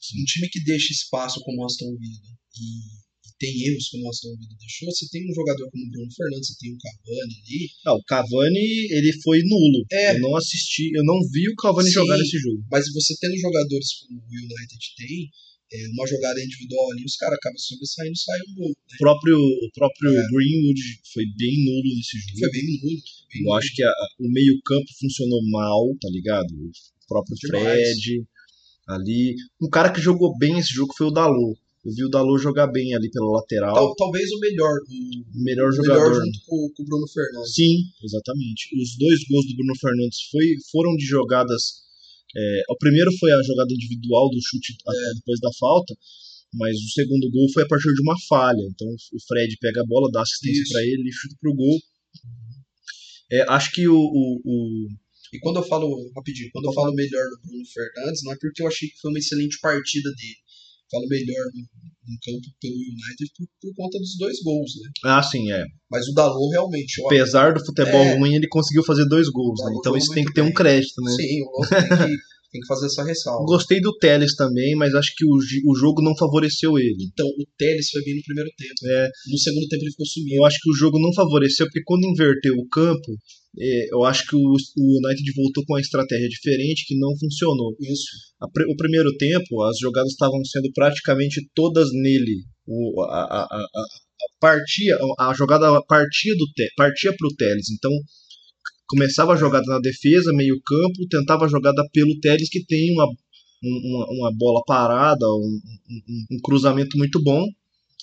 Sim. Um time que deixa espaço como o Aston Villa e, e, tem erros como o Aston Villa deixou, você tem um jogador como o Bruno Fernandes, você tem o Cavani ali. Não, o Cavani ele foi nulo. É. Eu não assisti, eu não vi o Cavani Sim, jogar nesse jogo. Mas você tendo jogadores como o United tem, é, uma jogada individual ali, os caras acabam sobressaindo e sai um gol. Né? O próprio, o próprio é. Greenwood foi bem nulo nesse jogo. Foi bem nulo. Bem Eu nulo. acho que a, o meio-campo funcionou mal, tá ligado? O próprio Fred ali. Um cara que jogou bem esse jogo foi o Dalot. Eu vi o Dalot jogar bem ali pela lateral. Tal, talvez o melhor. O melhor jogador. Melhor junto com, com, o Bruno Fernandes. Sim, exatamente. Os dois gols do Bruno Fernandes foi, foram de jogadas é, o primeiro foi a jogada individual do chute é. depois da falta, Mas o segundo gol foi a partir de uma falha. Então o Fred pega a bola, dá assistência para ele e chuta pro gol. É, acho que o, o, o, E quando eu falo, rapidinho, quando eu falo melhor do Bruno Fernandes, não é porque eu achei que foi uma excelente partida dele. Falo melhor no, no campo pelo United por, por, conta dos dois gols, né? Ah, sim, é. Mas o Dalot realmente. Apesar do futebol é, ruim, ele conseguiu fazer dois gols, né? Então isso tem que ter bem. um crédito, né? Sim, o tem que tem que fazer essa ressalva. Gostei do Teles também, mas acho que o, o jogo não favoreceu ele. Então, o Teles foi bem no primeiro tempo. É. No segundo tempo ele ficou sumindo. Eu acho que o jogo não favoreceu, porque quando inverteu o campo, eu acho que o, United voltou com uma estratégia diferente que não funcionou. Isso. O primeiro tempo, as jogadas estavam sendo praticamente todas nele. O, a, a, a, a partia, a jogada partia do partia para o Teles. Então começava a jogada na defesa, meio campo, tentava a jogada pelo Teles, que tem uma, uma, uma bola parada, um, um, um, cruzamento muito bom.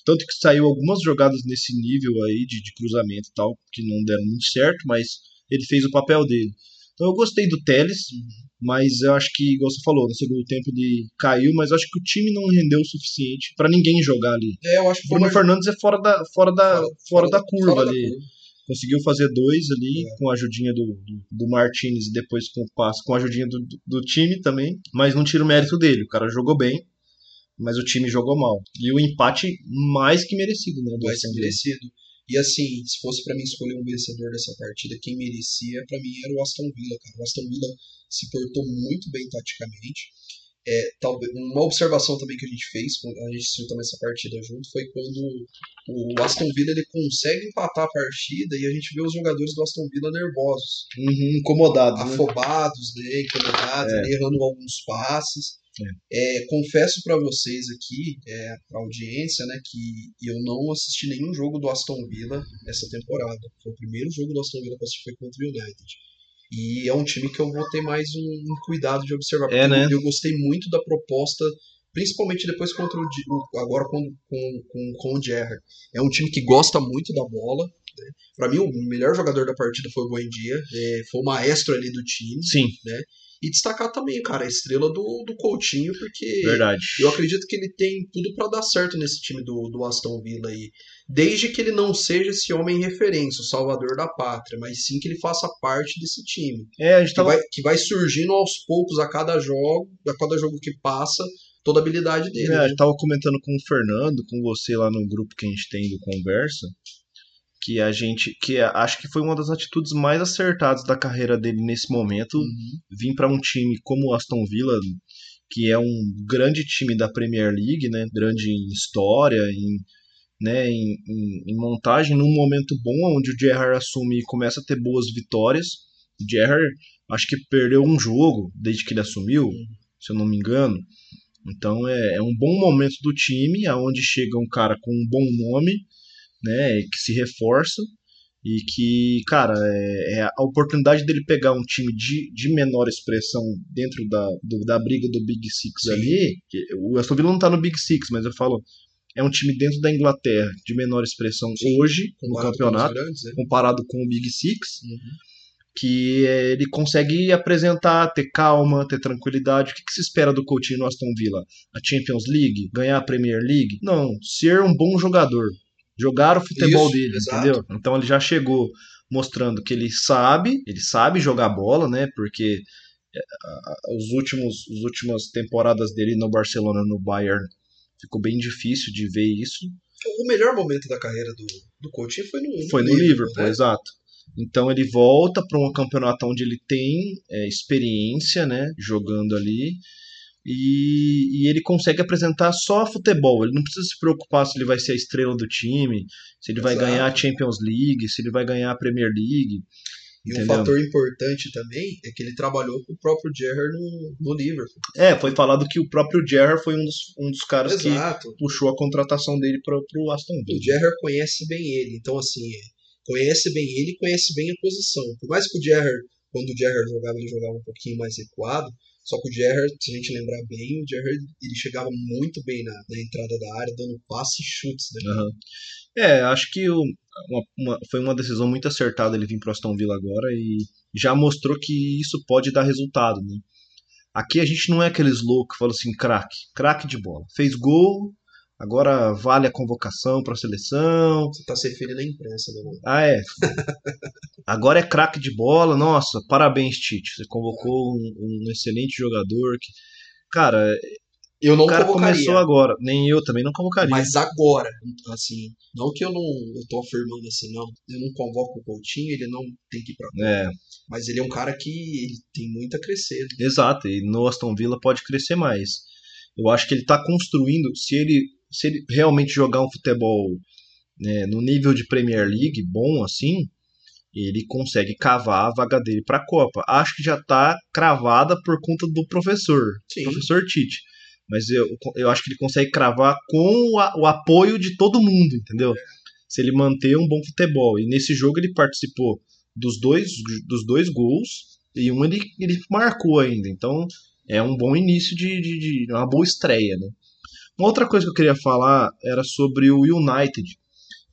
Tanto que saiu algumas jogadas nesse nível aí de, de cruzamento e tal, que não deram muito certo, mas ele fez o papel dele. Então eu gostei do Teles, mas eu acho que, igual você falou, no segundo tempo ele caiu, mas eu acho que o time não rendeu o suficiente para ninguém jogar ali. É, eu acho que Bruno Fernandes é fora da, fora da, fora, fora da curva fora ali. Da curva conseguiu fazer dois ali é. com a ajudinha do, do, do Martinez e depois com o passe, com a ajudinha do, do time também, mas não tira o mérito dele. O cara jogou bem, mas o time jogou mal. E o empate mais que merecido, né? mais que merecido. E assim, se fosse para mim escolher um vencedor dessa partida, quem merecia, para mim era o Aston Villa, cara. O Aston Villa se portou muito bem taticamente. É, talvez, uma observação também que a gente fez, a gente assistiu também essa partida junto, foi quando o Aston Villa ele consegue empatar a partida e a gente vê os jogadores do Aston Villa nervosos. Uhum, incomodados. Né? Afobados, né? incomodados, é. errando alguns passes. É. É, confesso para vocês aqui, é, para audiência, né, que eu não assisti nenhum jogo do Aston Villa essa temporada. Foi o primeiro jogo do Aston Villa que eu assisti foi contra o United. E é um time que eu vou ter mais um, um cuidado de observar. É, né? eu, eu gostei muito da proposta principalmente depois contra o agora com, com, com, com o Gerrard. É um time que gosta muito da bola. Para mim, o melhor jogador da partida foi o Buendia, é, foi o maestro ali do time. Sim. Né? E destacar também, cara, a estrela do, do Coutinho, porque Verdade. eu acredito que ele tem tudo para dar certo nesse time do, do Aston Villa aí. Desde que ele não seja esse homem referência, o salvador da pátria, mas sim que ele faça parte desse time. É, a gente tava... que, vai, que vai surgindo aos poucos a cada jogo, a cada jogo que passa, toda a habilidade dele. É, né? a gente tava comentando com o Fernando, com você lá no grupo que a gente tem do Conversa, que a gente que acho que foi uma das atitudes mais acertadas da carreira dele nesse momento. Uhum. vir para um time como o Aston Villa que é um grande time da Premier League né? Grande em história em né? Em, em, em montagem num momento bom onde o Gerrard assume e começa a ter boas vitórias. O Gerrard acho que perdeu um jogo desde que ele assumiu uhum. se eu não me engano. Então é, é um bom momento do time aonde chega um cara com um bom nome né, que se reforça e que, cara, é, é, a oportunidade dele pegar um time de, de menor expressão dentro da, do, da briga do Big Six Sim. ali. o Aston Villa não tá no Big Six, mas eu falo, é um time dentro da Inglaterra de menor expressão Sim, hoje no campeonato, grandes, né? comparado com o Big Six. Uhum. Que é, ele consegue apresentar, ter calma, ter tranquilidade. O que, que se espera do Coutinho no Aston Villa? A Champions League? Ganhar a Premier League? Não, ser um bom jogador jogar o futebol Isso, dele, exato. entendeu? Então ele já chegou mostrando que ele sabe, ele sabe jogar bola, né? Porque é, os últimos, as últimas temporadas dele no Barcelona, no Bayern, ficou bem difícil de ver isso. O melhor momento da carreira do, do Coutinho foi no, no foi no Liverpool, Liverpool né? exato. Então ele volta para um campeonato onde ele tem é, experiência, né, jogando ali e, e, ele consegue apresentar só futebol. Ele não precisa se preocupar se ele vai ser a estrela do time, se ele vai Exato. ganhar a Champions League, se ele vai ganhar a Premier League. E entendeu? um fator importante também é que ele trabalhou com o próprio Gerrard no, no Liverpool. É, foi falado que o próprio Gerrard foi um dos, um dos caras Exato. que puxou a contratação dele para o Aston Villa. O Gerrard conhece bem ele, então assim, conhece bem ele conhece bem a posição. Por mais que o Gerrard, quando o Gerrard jogava, ele jogava um pouquinho mais recuado, só que o Gerrard, se a gente lembrar bem, o Gerrard ele chegava muito bem na, na entrada da área, dando passe e chutes. Uhum. É, acho que o, uma, uma, foi uma decisão muito acertada ele vir para Aston Villa agora e já mostrou que isso pode dar resultado. Né? Aqui a gente não é aqueles loucos que falam assim, craque, craque de bola. Fez gol, Agora vale a convocação para a seleção. Você tá se referindo à imprensa, né? Ah, é. Agora é craque de bola. Nossa, parabéns, Tite. Você convocou um, um excelente jogador. Que... Cara, eu não o cara convocaria. começou agora. Nem eu também não convocaria. Mas agora, assim, não que eu não eu tô afirmando assim, não. Eu não convoco o Coutinho, ele não tem que ir pra É, Mas ele é um cara que ele tem muito a crescer. exato. E no Aston Villa pode crescer mais. Eu acho que ele tá construindo. Se ele, se ele realmente jogar um futebol né, no nível de Premier League bom assim, ele consegue cavar a vaga dele para a Copa. Acho que já tá cravada por conta do professor, Sim. professor Tite. Mas eu, eu acho que ele consegue cravar com o, o apoio de todo mundo, entendeu? Se ele manter um bom futebol. E nesse jogo ele participou dos dois, dos dois gols e um ele, ele marcou ainda. Então é um bom início de, de, de- uma boa estreia, né? Uma outra coisa que eu queria falar era sobre o United.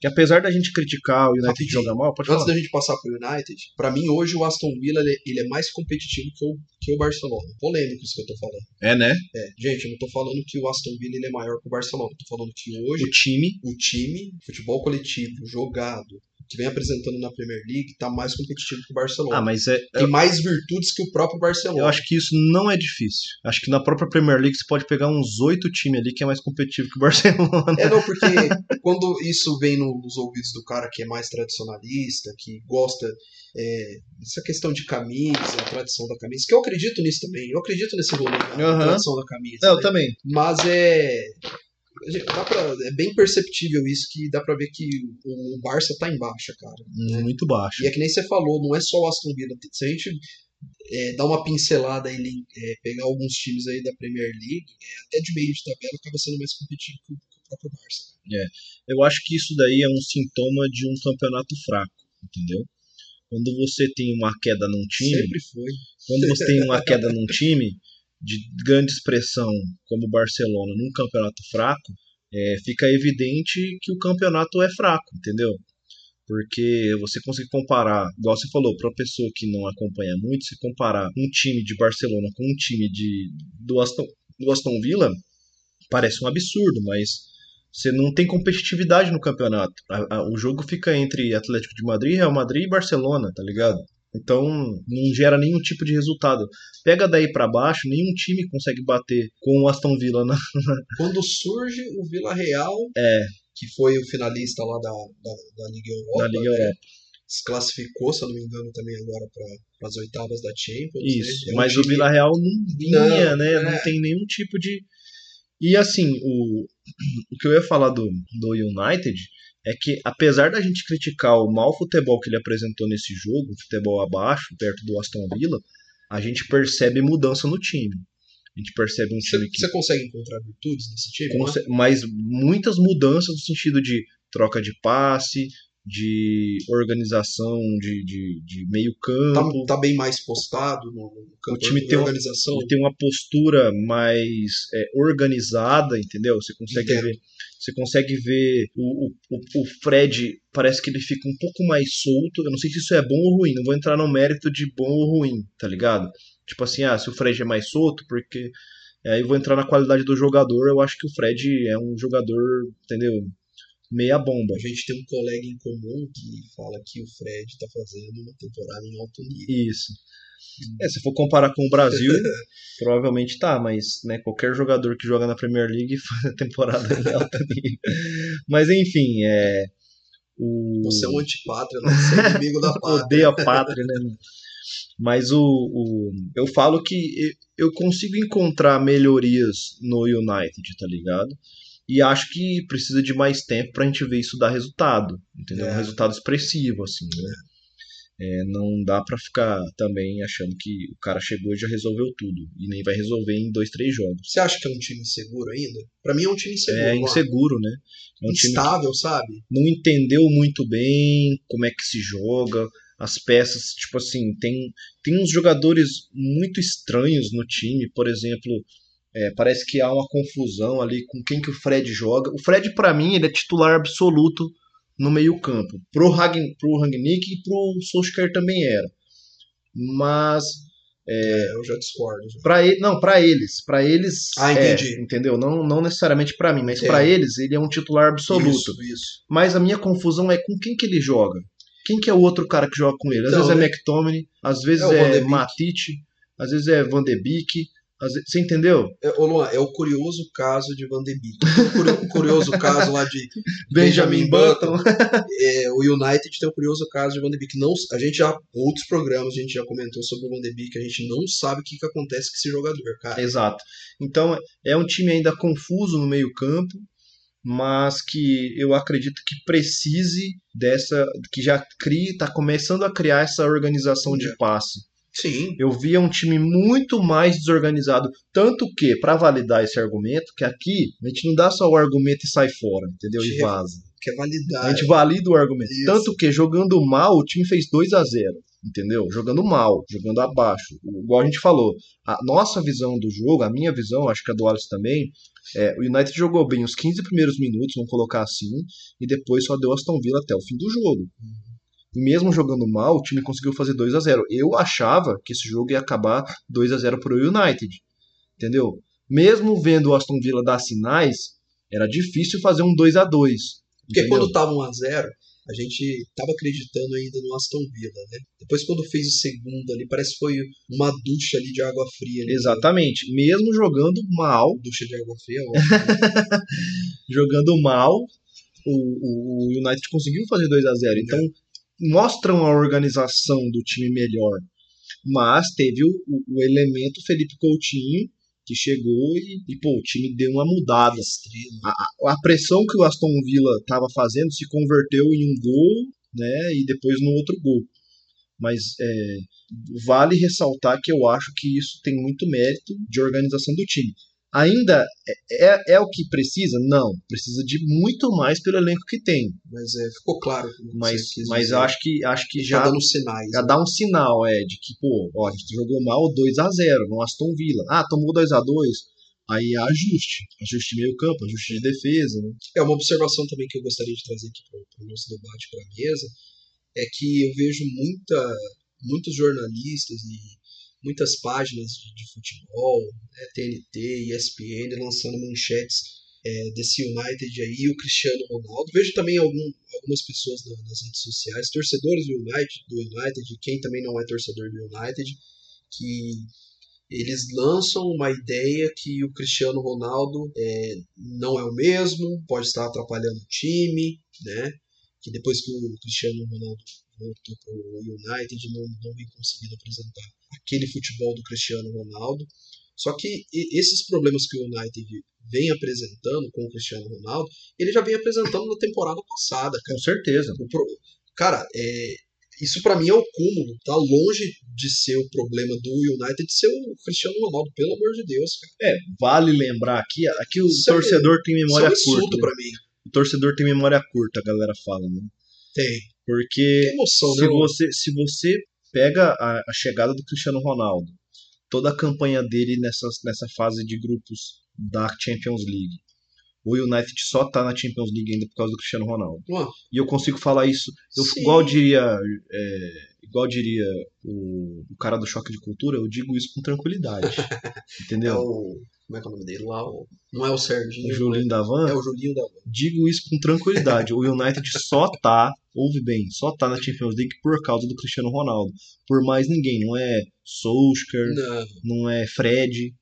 Que apesar da gente criticar o United Rapidinho. jogar mal, pode Antes falar. da gente passar pro United, pra mim hoje o Aston Villa ele, ele é mais competitivo que o, que o Barcelona. Polêmico isso que eu tô falando. É, né? É, gente, eu não tô falando que o Aston Villa ele é maior que o Barcelona. Eu tô falando que hoje O time. o time, futebol coletivo, jogado, que vem apresentando na Premier League, tá mais competitivo que o Barcelona. Ah, mas é, Tem mais virtudes que o próprio Barcelona. Eu acho que isso não é difícil. Acho que na própria Premier League você pode pegar uns oito times ali que é mais competitivo que o Barcelona. É, não, porque quando isso vem no- nos ouvidos do cara que é mais tradicionalista, que gosta é, dessa questão de camisa, a tradição da camisa, que eu acredito nisso também, eu acredito nesse rolê da Aham. tradição da camisa. Não, né? também. Mas é. Dá pra, é bem perceptível isso que dá pra ver que o, Barça tá em baixa, cara. Muito baixo. E é que nem você falou, não é só o Aston Villa. Se a gente é, dar uma pincelada aí, é, pegar alguns times aí da Premier League, é, até de meio de tabela, acaba sendo mais competitivo que o, que o próprio Barça. Eu acho que isso daí é um sintoma de um campeonato fraco, entendeu? Quando você tem uma queda num time, Sempre foi. quando você tem uma queda num time de grande expressão como o Barcelona num campeonato fraco, é, fica evidente que o campeonato é fraco, entendeu? Porque você consegue comparar, igual você falou, para pessoa que não acompanha muito, se comparar um time de Barcelona com um time de, do, Aston, do Aston Villa, parece um absurdo, mas você não tem competitividade no campeonato. O jogo fica entre Atlético de Madrid, Real Madrid e Barcelona, tá ligado? Então não gera nenhum tipo de resultado. Pega daí pra baixo, nenhum time consegue bater com o Aston Villa na, Quando surge o Vila Real, É. que foi o finalista lá da, da, da Liga Europa, na Liga né? Europa. se classificou, se eu não me engano, também agora para as oitavas da Champions. Isso. né? É um Mas o time- Vila Real não vinha, Não, né? é. Não tem nenhum tipo de. E assim, o, o que eu ia falar do, do United é que, apesar da gente criticar o mau futebol que ele apresentou nesse jogo, futebol abaixo, perto do Aston Villa, a gente percebe mudança no time. A gente percebe um Você, time que você consegue encontrar virtudes nesse time? é? Conse- mas muitas mudanças no sentido de troca de passe, de organização de, de, de meio campo. Tá, tá bem mais postado no, campo time de tem uma- organização. Ele tem uma postura mais é, organizada, entendeu? Você consegue Entendo. ver, você consegue ver o, o, o- o Fred parece que ele fica um pouco mais solto. Eu não sei se isso é bom ou ruim. Não vou entrar no mérito de bom ou ruim, tá ligado? Tipo assim, ah, se o Fred é mais solto, porque é, aí eu vou entrar na qualidade do jogador. Eu acho que o Fred é um jogador, entendeu? Meia bomba. A gente tem um colega em comum que fala que o Fred tá fazendo uma temporada em alto nível. Isso. É, se for comparar com o Brasil, provavelmente tá, mas né, qualquer jogador que joga na Premier League faz a temporada em alto nível. Mas enfim, é. O... Você é um antipátria, né? Você é inimigo da pátria. odeio a pátria, né? Mas o, o, eu falo que eu consigo encontrar melhorias no United, tá ligado? E acho que precisa de mais tempo pra gente ver isso dar resultado, entendeu? É. Um resultado expressivo, assim, né? É, não dá pra ficar também achando que o cara chegou e já resolveu tudo. E nem vai resolver em dois, três jogos. Você acha que é um time inseguro ainda? Pra mim é um time inseguro. É inseguro, né? É um Instável, sabe? não entendeu muito bem como é que se joga, as peças, tipo assim, tem, tem uns jogadores muito estranhos no time, por exemplo, é, parece que há uma confusão ali com quem que o Fred joga. O Fred, pra mim, ele é titular absoluto no meio campo. Pro, Ragn, pro Rangnick e pro Solskjaer também era. Mas É, eu já discordo. Já. Pra ele, não, para eles, para eles. Ah, entendi. É, entendeu? Não, não necessariamente para mim, mas para eles ele é um titular absoluto. Isso, isso. Mas a minha confusão é com quem que ele joga. Quem que é o outro cara que joga com ele? Às então, vezes é né? McTominay, às vezes é, é Matite, às vezes é Van de Beek, você entendeu? É, ô Luan, é o curioso caso de Van de Beek. O curioso caso lá de Benjamin Button. é, o United tem o curioso caso de Van de Beek. Não, a gente já, outros programas, a gente já comentou sobre o Van de Beek, a gente não sabe o que, que acontece com esse jogador, cara. Exato. Então, é um time ainda confuso no meio campo, mas que eu acredito que precise dessa, que já cria, está começando a criar essa organização é. de passe Sim. Eu via um time muito mais desorganizado. Tanto que, para validar esse argumento, que aqui a gente não dá só o argumento e sai fora, entendeu? E vaza. Quer validar. A gente valida o argumento. Isso. Tanto que, jogando mal, o time fez 2 a 0 entendeu? Jogando mal, jogando abaixo. Igual a gente falou, a nossa visão do jogo, a minha visão, acho que a do Alisson também, é, o United jogou bem os 15 primeiros minutos, vamos colocar assim, e depois só deu Aston Villa até o fim do jogo. Uhum. E mesmo jogando mal, o time conseguiu fazer 2 a 0 Eu achava que esse jogo ia acabar 2 a 0 para o United. Entendeu? Mesmo vendo o Aston Villa dar sinais, era difícil fazer um 2 a 2 Porque entendeu? quando estava 1 a 0 a gente estava acreditando ainda no Aston Villa, né? Depois quando fez o segundo ali, parece que foi uma ducha ali de água fria. Ali, Exatamente. Né? Mesmo jogando mal. Ducha de água fria, óbvio. jogando mal, o, o, o, United conseguiu fazer 2 a 0 Então, mostram a organização do time melhor. Mas teve o, o, o elemento Felipe Coutinho, que chegou e, e, pô, o time deu uma mudada. A, a pressão que o Aston Villa estava fazendo se converteu em um gol, né, e depois no outro gol. Mas é, vale ressaltar que eu acho que isso tem muito mérito de organização do time. Ainda é, é, é, o que precisa? Não. Precisa de muito mais pelo elenco que tem. Mas é, ficou claro. Mas, mas acho que, acho que já. Tá dando sinais. Já né? dá um sinal, é, de que, pô, ó, a gente jogou mal 2 a 0 no Aston Villa. Ah, tomou 2 a 2 Aí é ajuste. Ajuste meio campo, ajuste de defesa. Né? É uma observação também que eu gostaria de trazer aqui para o nosso debate, para a mesa. É que eu vejo muita, muitos jornalistas e muitas páginas de, de futebol, né, TNT, ESPN, lançando manchetes é, desse United aí, o Cristiano Ronaldo. Vejo também algum, algumas pessoas na, nas redes sociais, torcedores do United, do United, quem também não é torcedor do United, que eles lançam uma ideia que o Cristiano Ronaldo é, não é o mesmo, pode estar atrapalhando o time, né? Que depois que o Cristiano Ronaldo voltou para o United, não, não vem conseguindo apresentar aquele futebol do Cristiano Ronaldo. Só que esses problemas que o United vem apresentando com o Cristiano Ronaldo, ele já vem apresentando na temporada passada. Cara. Com certeza. Pro... Cara, é... isso para mim é o cúmulo. Tá longe de ser o problema do United de ser o Cristiano Ronaldo, pelo amor de Deus. Cara. É, vale lembrar aqui, aqui o isso é torcedor é... tem memória isso é um curta. Né? mim. O torcedor tem memória curta, a galera fala, né? Tem. Porque emoção, se, né, você, se você pega a, a, chegada do Cristiano Ronaldo, toda a campanha dele nessa, nessa fase de grupos da Champions League. O United só tá na Champions League ainda por causa do Cristiano Ronaldo. Ué. E eu consigo falar isso. Eu, igual diria, é, igual diria o, o, cara do choque de cultura, eu digo isso com tranquilidade. entendeu? É o, como é que é o nome dele lá? O, não é o Serginho. O Julinho da Van? É o Julinho da Van. Digo isso com tranquilidade. o United só tá, ouve bem, só tá na Champions League por causa do Cristiano Ronaldo. Por mais ninguém. Não é Solskjaer, não, não é Fred,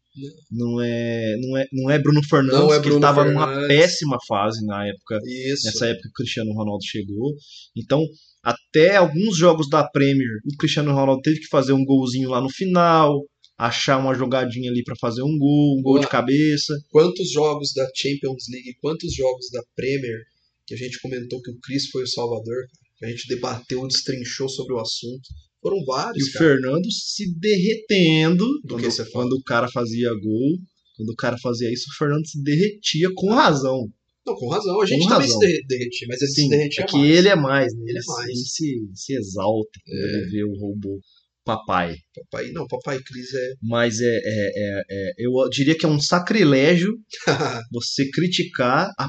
não é, não é, não é Bruno Fernandes, não é Bruno que estava numa péssima fase na época. Isso. Nessa época que o Cristiano Ronaldo chegou. Então, até alguns jogos da Premier, o Cristiano Ronaldo teve que fazer um golzinho lá no final achar uma jogadinha ali para fazer um gol, um gol de cabeça. Quantos jogos da Champions League, quantos jogos da Premier que a gente comentou que o Cris foi o salvador, que a gente debateu, destrinchou sobre o assunto. Foram vários. E o cara. Fernando se derretendo Do quando, quando o cara fazia gol. Quando o cara fazia isso, o Fernando se derretia com razão. Não, com razão. A gente com também razão. se derretia, mas ele Sim, se derretia é que mais. ele é mais, né? Ele, é mais. ele se, se exalta quando é. ele vê o robô papai. Papai, não, papai Cris é. Mas é, é, é, é, eu diria que é um sacrilégio você criticar a,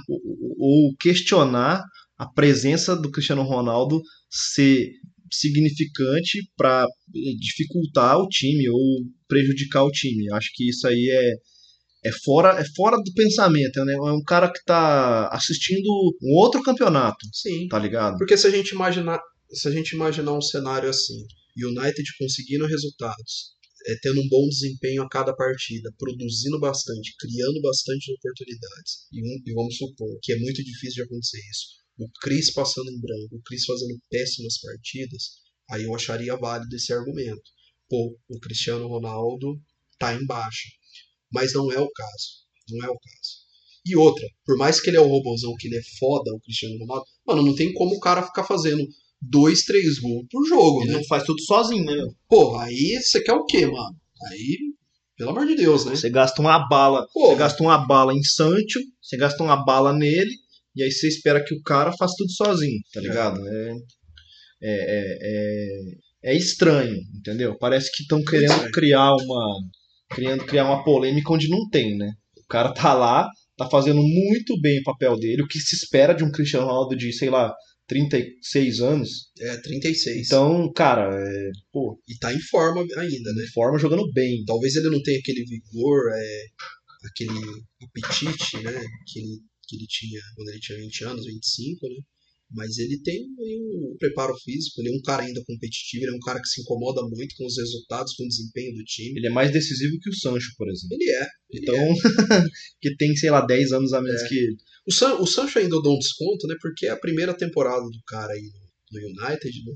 ou questionar a presença do Cristiano Ronaldo ser significante para dificultar o time ou prejudicar o time. Acho que isso aí é, é, fora, é fora do pensamento. Né? É um cara que tá assistindo um outro campeonato. Sim. Tá ligado? Porque se a gente imaginar, se a gente imaginar um cenário assim, United conseguindo resultados, é, tendo um bom desempenho a cada partida, produzindo bastante, criando bastante oportunidades. E, um, e vamos supor que é muito difícil de acontecer isso. O Cris passando em branco, o Cris fazendo péssimas partidas, aí eu acharia válido esse argumento. Pô, o Cristiano Ronaldo tá em baixa. Mas não é o caso. Não é o caso. E outra, por mais que ele é o robôzão, que ele é foda, o Cristiano Ronaldo, mano, não tem como o cara ficar fazendo dois, três gols por jogo, Ele né? não faz tudo sozinho, né? meu? Porra, aí você quer o quê, mano? Aí, pelo amor de Deus, né? Você gasta uma bala, Pô. você gasta uma bala em Sancho, você gasta uma bala nele, e aí você espera que o cara faça tudo sozinho, tá ligado? É, é, é, é, é estranho, entendeu? Parece que estão querendo criar uma. Querendo criar uma polêmica onde não tem, né? O cara tá lá, tá fazendo muito bem o papel dele, o que se espera de um Cristiano Ronaldo de, sei lá, 36 anos. É, 36. Então, cara, é, pô, E tá em forma ainda, né? forma jogando bem. Talvez ele não tenha aquele vigor, é, aquele apetite, né? Que ele, que ele tinha quando ele tinha 20 anos, 25, né? Mas ele tem um preparo físico, ele é um cara ainda competitivo, ele é um cara que se incomoda muito com os resultados, com o desempenho do time. Ele é mais decisivo que o Sancho, por exemplo. Ele é. Ele Então, é. que tem, sei lá, 10 anos a menos É. que ele. O, San, o Sancho ainda eu dou um desconto, né? Porque é a primeira temporada do cara aí no, no United, né?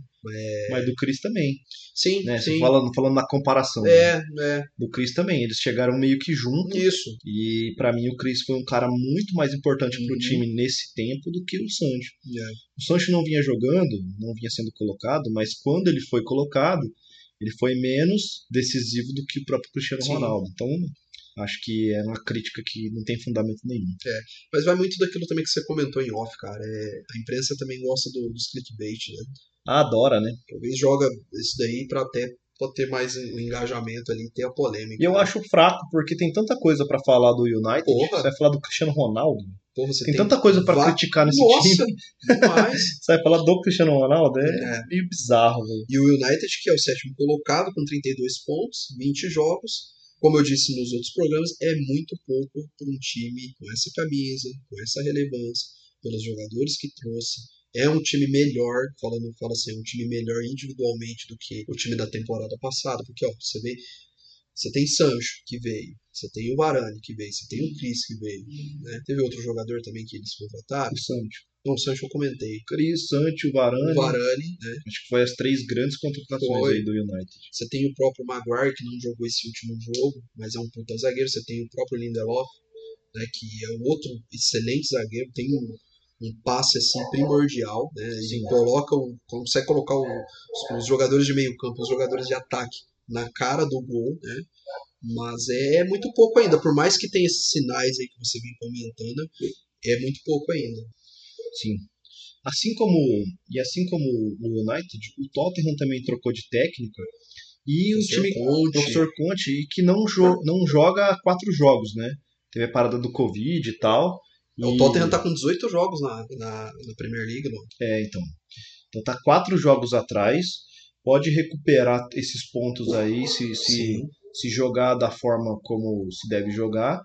Mas do Chris também, Sim, né? sim. Falando, falando na comparação. né? É, é. Do Chris também. Eles chegaram meio que junto. Isso. E pra mim o Chris foi um cara muito mais importante pro Uhum. time nesse tempo do que o Sancho. É. O Sancho não vinha jogando, não vinha sendo colocado, mas quando ele foi colocado, ele foi menos decisivo do que o próprio Cristiano Sim. Ronaldo. Então, acho que é uma crítica que não tem fundamento nenhum. Mas vai muito daquilo também que você comentou em off, cara. É, a imprensa também gosta do, dos clickbait, né? Adora, né? Talvez joga isso daí pra até pra ter mais o engajamento ali, ter a polêmica. E eu né? acho fraco, porque tem tanta coisa pra falar do United. Porra. Você vai falar do Cristiano Ronaldo. Porra, você Tem, tanta coisa pra va- criticar nesse Nossa, time. demais. Você vai falar do Cristiano Ronaldo? É, É. meio bizarro, velho. E o United, que é o sétimo colocado, com 32 pontos, 20 jogos. Como eu disse nos outros programas, é muito pouco para um time com essa camisa, com essa relevância, pelos jogadores que trouxe. É um time melhor, falando, fala assim, um time melhor individualmente do que o time da temporada passada, porque ó, você vê, você tem Sancho que veio, você tem o Varane que veio, você tem o Cris que veio, né? Teve outro jogador também que eles contrataram. O Sancho. Não, o Sancho eu comentei. Cris, Sancho, Varane. O Varane, né? Acho que foi as três grandes contratações Foi. aí do United. Você tem o próprio Maguire, que não jogou esse último jogo, mas é um puta zagueiro. Você tem o próprio Lindelof, né, que é outro excelente zagueiro. Tem um, um passe assim primordial. Né, Sim. coloca o, consegue colocar o- os, os jogadores de meio campo, os jogadores de ataque na cara do gol. Né, mas é muito pouco ainda. Por mais que tenha esses sinais aí que você vem comentando, é muito pouco ainda. Sim. Assim como e assim como o United, o Tottenham também trocou de técnico e o time Conte. o professor Conte e que não, jo não joga quatro jogos, né? Teve a parada do Covid e tal. O e- Tottenham tá com 18 jogos na, na, na Premier League, não. É, então. Então tá quatro jogos atrás. Pode recuperar esses pontos aí se, se, Sim. se jogar da forma como se deve jogar.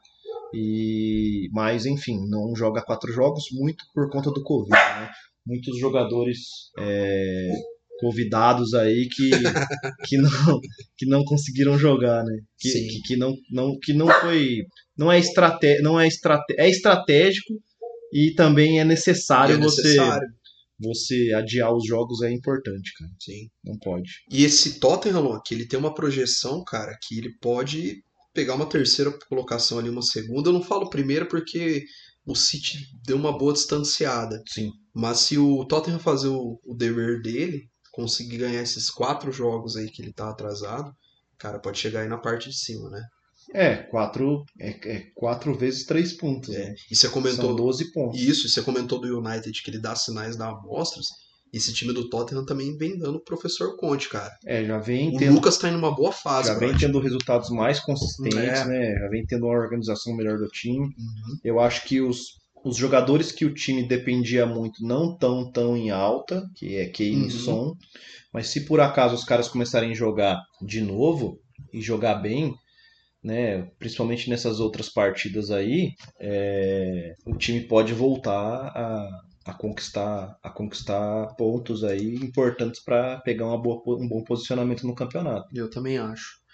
E mas enfim, não joga quatro jogos muito por conta do Covid, né? Muitos jogadores é, convidados aí que, que, não, que não conseguiram jogar, né? Que, que, que não, não, que não foi. Não é, estrate, não é, estrate, é estratégico e também é necessário, É necessário. você você adiar os jogos é importante, cara. Sim. Não pode. E esse Tottenham aqui, ele tem uma projeção, cara, que ele pode pegar uma terceira colocação ali, uma segunda. Eu não falo primeira porque o City deu uma boa distanciada. Sim. Mas se o Tottenham fazer o, o dever dele, conseguir ganhar esses quatro jogos aí que ele tá atrasado, cara, pode chegar aí na parte de cima, né? É, quatro, é, é quatro vezes três pontos. É. né? E você São comentou 12 pontos. isso, e você comentou do United que ele dá sinais, dá amostras. Esse time do Tottenham também vem dando o professor Conte, cara. É, já vem O tendo, Lucas tá em uma boa fase, já vem tendo resultados mais consistentes, É. né? Já vem tendo uma organização melhor do time. Uhum. Eu acho que os, os jogadores que o time dependia muito não estão tão em alta, que é Kane uhum. e Son, mas se por acaso os caras começarem a jogar de novo e jogar bem, né, principalmente nessas outras partidas aí, é, o time pode voltar a, a conquistar a conquistar pontos aí importantes para pegar uma boa, um bom posicionamento no campeonato. Eu também acho.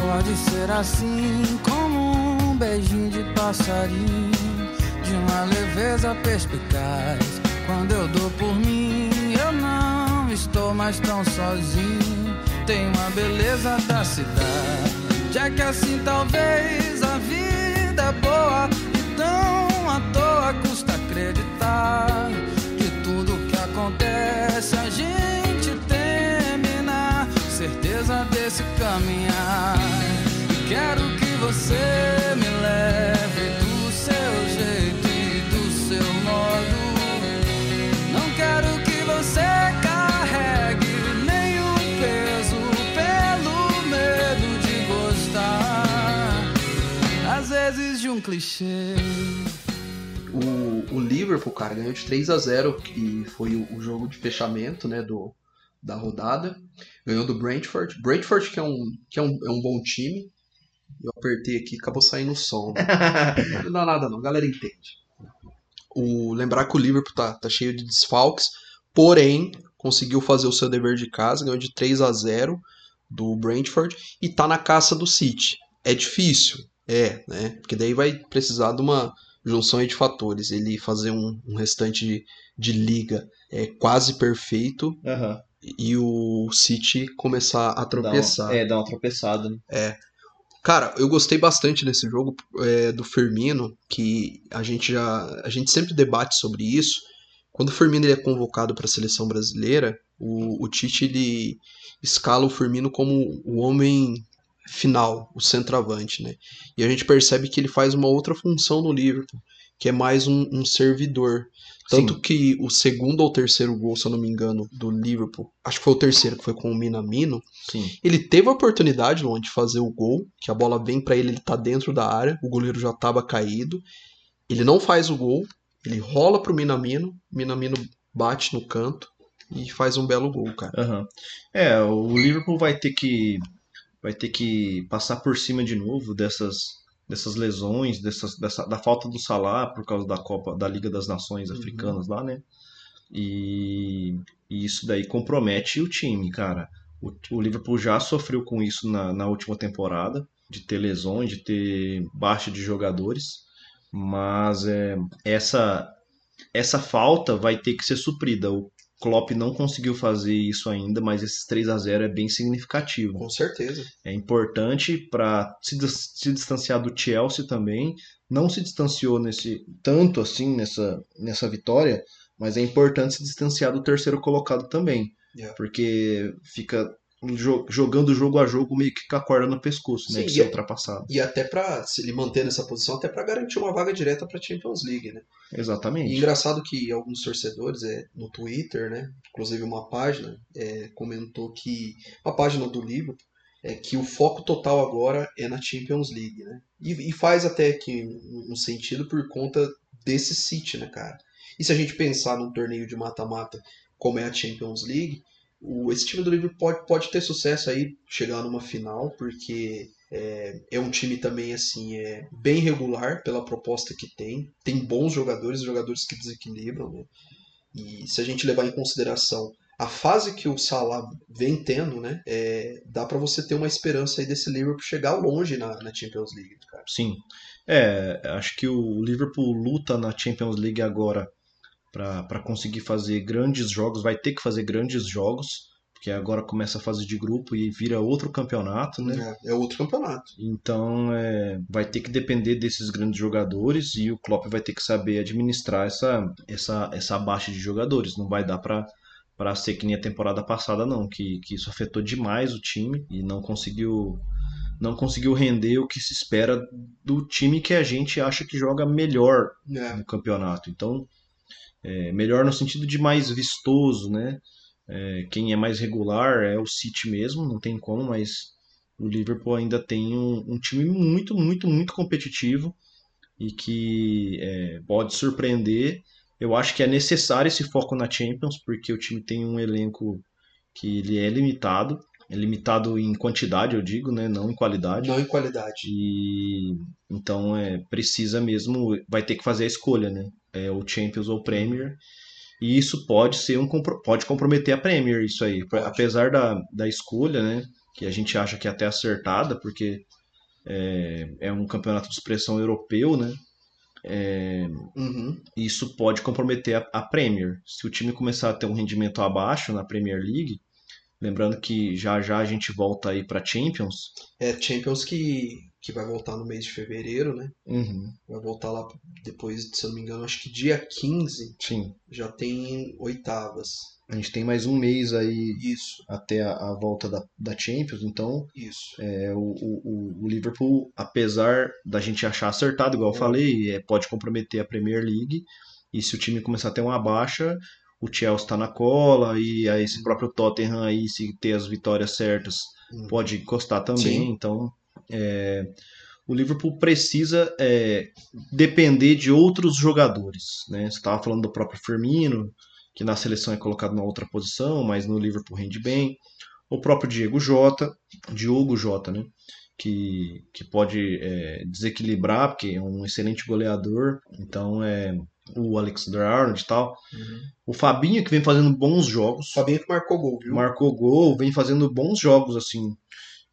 Pode ser assim como um beijinho de passarinho, uma leveza perspicaz. Quando eu dou por mim, eu não estou mais tão sozinho. Tem uma beleza da cidade, é que assim talvez a vida é boa e tão à toa custa acreditar que tudo que acontece a gente teme na certeza desse caminhar. Quero que você um clichê. O, o Liverpool, cara, ganhou de 3 a 0 que foi o, o jogo de fechamento, né, do, da rodada. Ganhou do Brentford. Brentford que é um, que é um, é um bom time. Eu apertei aqui, acabou saindo o som. Né? não dá nada não, a galera entende. O, lembrar que o Liverpool tá, tá cheio de desfalques, porém conseguiu fazer o seu dever de casa, ganhou de 3 a 0 do Brentford e tá na caça do City. É difícil, é, né? Porque daí vai precisar de uma junção de fatores. Ele fazer um, um restante de, de, liga é quase perfeito uhum. e o City começar a tropeçar. Dá uma, é, dar uma tropeçada. Né? É. Cara, eu gostei bastante desse jogo é, do Firmino, que a gente já. A gente sempre debate sobre isso. Quando o Firmino ele é convocado para a seleção brasileira, o, o Tite ele escala o Firmino como o homem final, o centroavante, né? E a gente percebe que ele faz uma outra função no Liverpool, que é mais um, um servidor. Tanto Sim. que o segundo ou terceiro gol, se eu não me engano, do Liverpool, acho que foi o terceiro, que foi com o Minamino, Sim. ele teve a oportunidade, Luan, de fazer o gol, que a bola vem para ele, ele tá dentro da área, o goleiro já tava caído, ele não faz o gol, ele rola pro Minamino, Minamino bate no canto e faz um belo gol, cara. Uhum. É, o Liverpool vai ter que vai ter que passar por cima de novo dessas dessas lesões, dessas, dessa, da falta do Salah por causa da Copa da Liga das Nações uhum. Africanas uhum. lá, né? E, e, isso daí compromete o time, cara. O, o Liverpool já sofreu com isso na, na última temporada, de ter lesões, de ter baixa de jogadores, mas é, essa essa falta vai ter que ser suprida. O Klopp não conseguiu fazer isso ainda, mas esses 3 a 0 é bem significativo. Com certeza. É importante para se, se distanciar do Chelsea também. Não se distanciou nesse tanto assim nessa, nessa vitória, mas é importante se distanciar do terceiro colocado também. Yeah. Porque fica jogando jogo a jogo meio que com a corda no pescoço, né? Sim, que ser ultrapassado. E até para se ele manter nessa posição, até para garantir uma vaga direta para Champions League, né? Exatamente. E engraçado que alguns torcedores é, no Twitter, né? Inclusive uma página é, comentou que uma página do livro é que o foco total agora é na Champions League, né? E, e faz até que um, um sentido por conta desse City, né, cara? E se a gente pensar num torneio de mata-mata como é a Champions League, o, esse time do Liverpool pode, pode ter sucesso aí, chegar numa final, porque é, é, um time também assim é bem regular pela proposta que tem. Tem bons jogadores, jogadores que desequilibram, né? E se a gente levar em consideração a fase que o Salah vem tendo, né? É, dá para você ter uma esperança aí desse Liverpool chegar longe na, na Champions League, cara. Sim. É, acho que o Liverpool luta na Champions League agora para conseguir fazer grandes jogos, vai ter que fazer grandes jogos, porque agora começa a fase de grupo e vira outro campeonato, né? É, é outro campeonato. Então é, vai ter que depender desses grandes jogadores e o Klopp vai ter que saber administrar essa, essa, essa baixa de jogadores. Não vai dar para para ser que nem a temporada passada não, que, que isso afetou demais o time e não conseguiu não conseguiu render o que se espera do time que a gente acha que joga melhor É. no campeonato. Então, é, melhor no sentido de mais vistoso, né? É, quem é mais regular é o City mesmo, não tem como, mas o Liverpool ainda tem um, um time muito, muito, muito competitivo e que é, pode surpreender. Eu acho que é necessário esse foco na Champions, porque o time tem um elenco que ele é limitado, é limitado em quantidade, eu digo, né? Não em qualidade. Não em qualidade. E então é precisa mesmo, vai ter que fazer a escolha, né? É o Champions ou Premier. E isso pode ser um pode comprometer a Premier isso aí, apesar da, da escolha, né? Que a gente acha que é até acertada, porque é, é um campeonato de expressão europeu, né? Uhum. Isso pode comprometer a, a Premier. Se o time começar a ter um rendimento abaixo na Premier League, lembrando que já já a gente volta aí para Champions. É Champions que, que vai voltar no mês de fevereiro, né? Uhum, Vai voltar lá depois, se eu não me engano, acho que dia 15 sim. já tem oitavas. A gente tem mais um mês aí Isso, até a, a volta da, da Champions, então isso. é, o, o, o Liverpool, apesar da gente achar acertado, igual eu É. falei, é, pode comprometer a Premier League, e se o time começar a ter uma baixa, o Chelsea está na cola, e aí esse próprio Tottenham aí, se ter as vitórias certas, Hum. pode encostar também, Sim. então é, o Liverpool precisa é, depender de outros jogadores, né? Você estava falando do próprio Firmino, que na seleção é colocado numa outra posição, mas no Liverpool rende bem. O próprio Diego Jota, Diogo Jota, né? Que, que pode é, desequilibrar, porque é um excelente goleador. Então é o Alexander Arnold e tal. Uhum. O Fabinho, que vem fazendo bons jogos Fabinho que marcou gol, viu? marcou gol, vem fazendo bons jogos assim.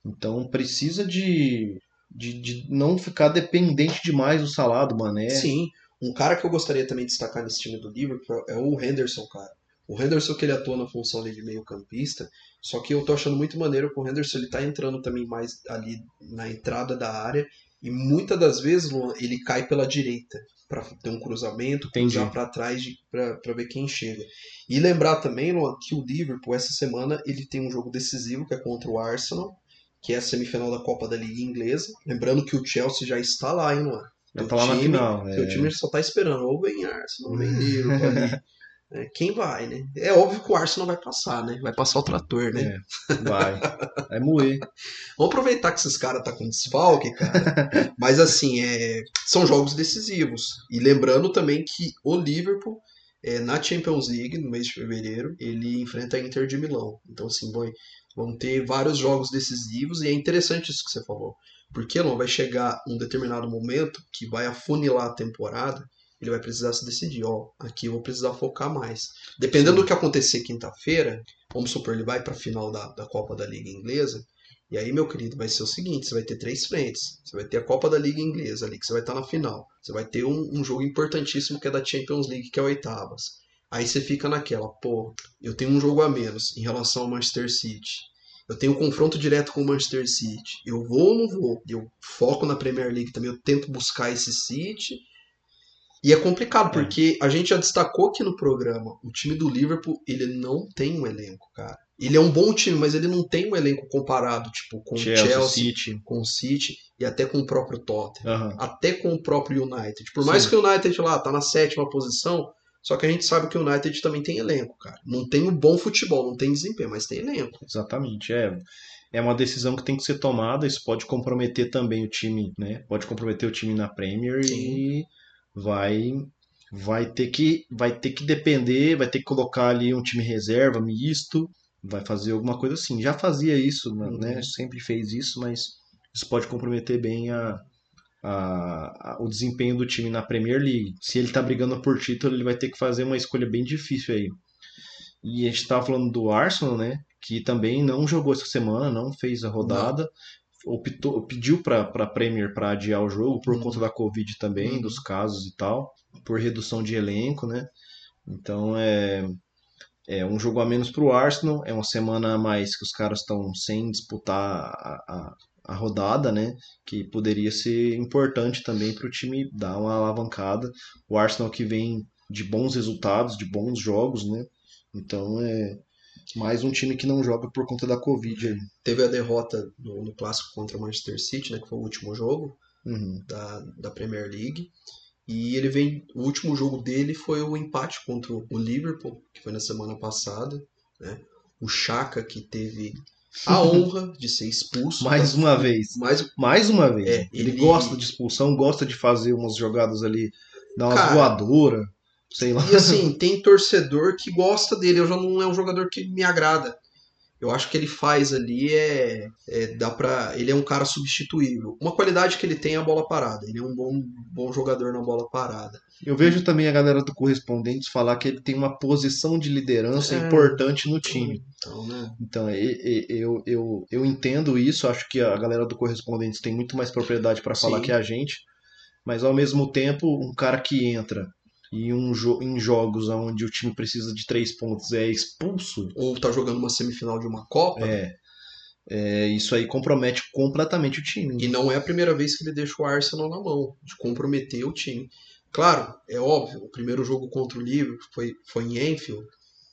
Então precisa de, de, de não ficar dependente demais do Salah, do Mané. Sim. Um cara que eu gostaria também de destacar nesse time do Liverpool é o Henderson, cara. O Henderson que ele atua na função ali de meio campista, só que eu tô achando muito maneiro que o Henderson ele tá entrando também mais ali na entrada da área e muitas das vezes, Luan, ele cai pela direita para ter um cruzamento, Entendi. cruzar para trás para ver quem chega. E lembrar também, Luan, que o Liverpool essa semana ele tem um jogo decisivo que é contra o Arsenal, que é a semifinal da Copa da Liga Inglesa. Lembrando que o Chelsea já está lá, hein, Luan? Já O tá lá na time- final. Porque é. o time só tá esperando, ou ou vem Liverpool ali. É, quem vai, né? É óbvio que o Arsenal vai passar, né? Vai passar o trator, né? É, vai. Vai moer. Vamos aproveitar que esses caras tá com desfalque, cara. Mas assim, é, são jogos decisivos. E lembrando também que o Liverpool, é, na Champions League, no mês de fevereiro, ele enfrenta a Inter de Milão. Então, assim, vão, vão ter vários jogos decisivos e é interessante isso que você falou. Porque não vai chegar um determinado momento que vai afunilar a temporada, ele vai precisar se decidir, ó, aqui eu vou precisar focar mais. Dependendo do que acontecer quinta-feira, vamos supor, ele vai para a final da, da Copa da Liga Inglesa, e aí, meu querido, vai ser o seguinte: você vai ter três frentes. Você vai ter a Copa da Liga Inglesa ali, que você vai estar na final. Você vai ter um, um jogo importantíssimo que é da Champions League, que é oitavas. Aí você fica naquela, pô, eu tenho um jogo a menos em relação ao Manchester City. Eu tenho um confronto direto com o Manchester City. Eu vou ou não vou? Eu foco na Premier League também, eu tento buscar esse City. E é complicado, porque a gente já destacou aqui no programa, o time do Liverpool, ele não tem um elenco, cara. Ele é um bom time, mas ele não tem um elenco comparado, tipo, com o Chelsea, Chelsea, City. com o City e até com o próprio Tottenham. Aham. Até com o próprio United. Por mais Sim. que o United lá tá na sétima posição, só que a gente sabe que o United também tem elenco, cara. Não tem um bom futebol, não tem desempenho, mas tem elenco. Exatamente. É, é uma decisão que tem que ser tomada. Isso pode comprometer também o time, né? Pode comprometer o time na Premier e vai vai ter que vai ter que depender, vai ter que colocar ali um time reserva misto, vai fazer alguma coisa assim. Já fazia isso, né? Uhum. Sempre fez isso, mas isso pode comprometer bem a, a- a- o desempenho do time na Premier League. Se ele tá brigando por título, ele vai ter que fazer uma escolha bem difícil aí. E a gente tava falando do Arsenal, né? Que também não jogou essa semana, não fez a rodada. Optou, pediu para a Premier para adiar o jogo por Uhum. conta da Covid também, Uhum. dos casos e tal, por redução de elenco, né? Então é, é um jogo a menos para o Arsenal, é uma semana a mais que os caras estão sem disputar a, a, a rodada, né? Que poderia ser importante também para o time dar uma alavancada. O Arsenal que vem de bons resultados, de bons jogos, né? Então é, Mais um time que não joga por conta da Covid. Teve a derrota no, no clássico contra o Manchester City, né, que foi o último jogo Uhum. da, da Premier League. E ele vem. O último jogo dele foi o empate contra o Liverpool, que foi na semana passada. Né? O Chaka, que teve a honra de ser expulso. Mais da- uma vez. Mais, Mais uma vez. É, ele... ele- gosta de expulsão, gosta de fazer umas jogadas ali, dar uma Cara, voadora, sei lá. E assim, tem torcedor que gosta dele. Eu já não é um jogador que me agrada. Eu acho que ele faz ali é, é dá para ele é um cara substituível. Uma qualidade que ele tem é a bola parada. Ele é um bom, bom jogador na bola parada. Eu vejo também a galera do Correspondentes falar que ele tem uma posição de liderança É. importante no time. Então, né? Então, eu, eu, eu entendo isso, acho que a galera do Correspondentes tem muito mais propriedade para falar Sim. que a gente, mas ao mesmo tempo, um cara que entra em, um jo em jogos onde o time precisa de três pontos é expulso, Ou tá jogando uma semifinal de uma Copa. é, é, isso aí compromete completamente o time. E não é a primeira vez que ele deixa o Arsenal na mão, de comprometer o time. Claro, é óbvio, o primeiro jogo contra o Liverpool foi, foi em Anfield,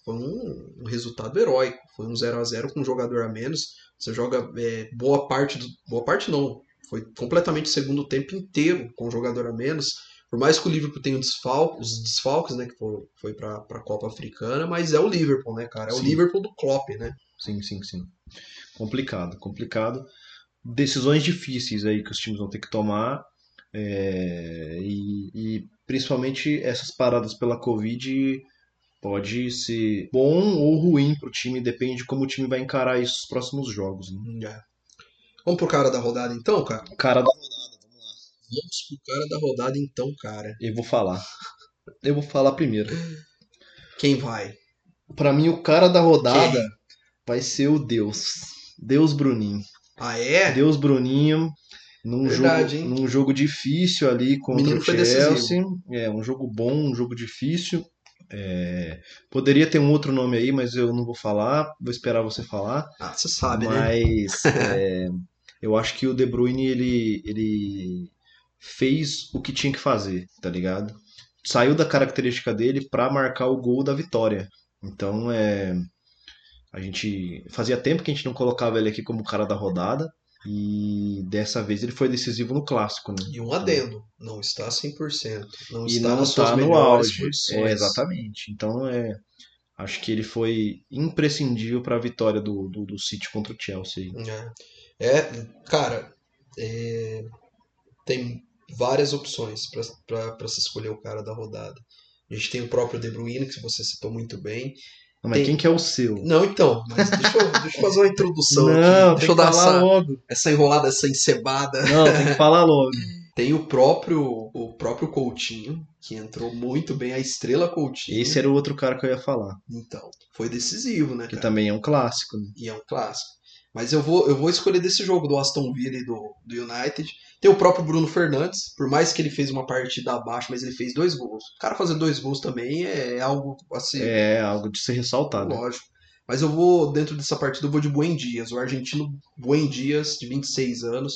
foi um, um resultado heróico, foi um 0 a 0 com um jogador a menos. Você joga é, boa parte do. Boa parte não. Foi completamente o segundo tempo inteiro com um jogador a menos. Por mais que o Liverpool tenha os desfalques, né? Que foi, foi pra, pra Copa Africana, mas é o Liverpool, né, cara? É o Sim. Liverpool do Klopp, né? Sim, sim, sim. Complicado, complicado. Decisões difíceis aí que os times vão ter que tomar. é, e, e principalmente essas paradas pela Covid pode ser bom ou ruim pro time, depende de como o time vai encarar isso nos próximos jogos. Né? É. Vamos pro cara da rodada então, cara? Cara, da- Vamos pro cara da rodada então, cara. eu vou falar. Eu vou falar primeiro. Quem vai? Pra mim, o cara da rodada vai ser o Deus. Deus Bruninho. Ah, é? Deus Bruninho num Verdade, jogo, hein? num jogo difícil ali contra menino o Chelsea. É, um jogo bom, um jogo difícil. É, poderia ter um outro nome aí, mas eu não vou falar, vou esperar você falar. Ah, você sabe, né? mas é, eu acho que o De Bruyne ele, ele fez o que tinha que fazer, tá ligado? Saiu da característica dele pra marcar o gol da vitória. Então é a gente fazia tempo que a gente não colocava ele aqui como cara da rodada e dessa vez ele foi decisivo no clássico, né? E um adendo, não está 100%. Não E está não nas suas tá no auge. É, exatamente. Então é acho que ele foi imprescindível para a vitória do, do, do City contra o Chelsea. É, É, cara, é, tem várias opções para se escolher o cara da rodada. A gente tem o próprio De Bruyne, que você citou muito bem. Não, mas Tem- quem que é o seu? Não, então, mas deixa eu, deixa eu fazer uma introdução Não, aqui. tem Deixa que eu dar essa, logo. essa enrolada, essa encebada. Não, tem que falar logo. Tem o próprio, o próprio Coutinho, que entrou muito bem, a estrela Coutinho. Esse era o outro cara que eu ia falar, Então, foi decisivo, né, que cara? também é um clássico, né? E é um clássico. Mas eu vou, eu vou escolher desse jogo do Aston Villa e do, do United. Tem o próprio Bruno Fernandes, por mais que ele fez uma partida abaixo, mas ele fez dois gols. O cara fazer dois gols também é algo assim, É algo de ser ressaltado. lógico. Mas eu vou, dentro dessa partida, eu vou de Buen Dias, o argentino Buen Dias, de 26 anos.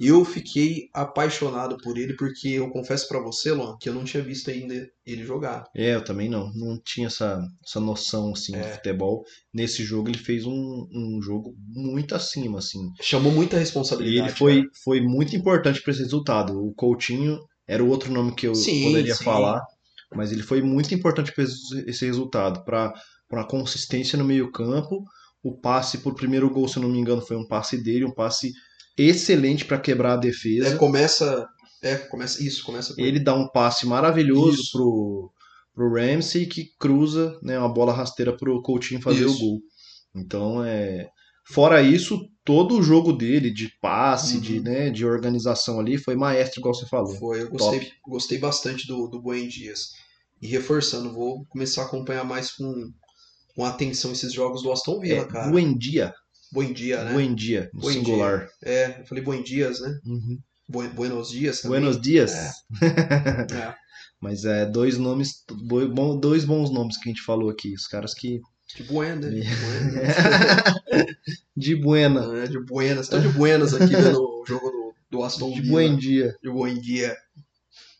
E eu fiquei apaixonado por ele, porque eu confesso pra você, Luan, que eu não tinha visto ainda ele jogar. É, eu também não. Não tinha essa, essa noção assim É. de futebol. Nesse jogo ele fez um, um jogo muito acima, assim. Chamou muita E responsabilidade. ele foi, cara. foi muito importante para esse resultado. O Coutinho era o outro nome que eu Sim, poderia sim. falar, mas ele foi muito importante para esse resultado, para a consistência no meio-campo. O passe pro primeiro gol, se eu não me engano, foi um passe dele, um passe excelente para quebrar a defesa. É, começa. É, começa. Isso, começa por Ele dá um passe maravilhoso Isso. pro, pro Ramsey que cruza né, uma bola rasteira pro Coutinho fazer Isso. o gol. Então, é... fora isso, todo o jogo dele de passe, Uhum. de, né, de organização ali, foi maestro, igual você falou. Foi, eu gostei, gostei bastante do, do Buen Dias. E reforçando, vou começar a acompanhar mais com, com atenção esses jogos do Aston Villa, É, cara. buen dia, Buen dia, né? buen dia, no singular. É, eu falei Buen Dias, né? Uhum. Buen, buenos dias também. Buenos dias. É. Mas é dois nomes, bom- dois bons nomes que a gente falou aqui. Os caras que. De buena, de buena. De buena. É, de buenas. Tô de buenas aqui vendo o jogo do, do Aston De buen dia. De buen dia.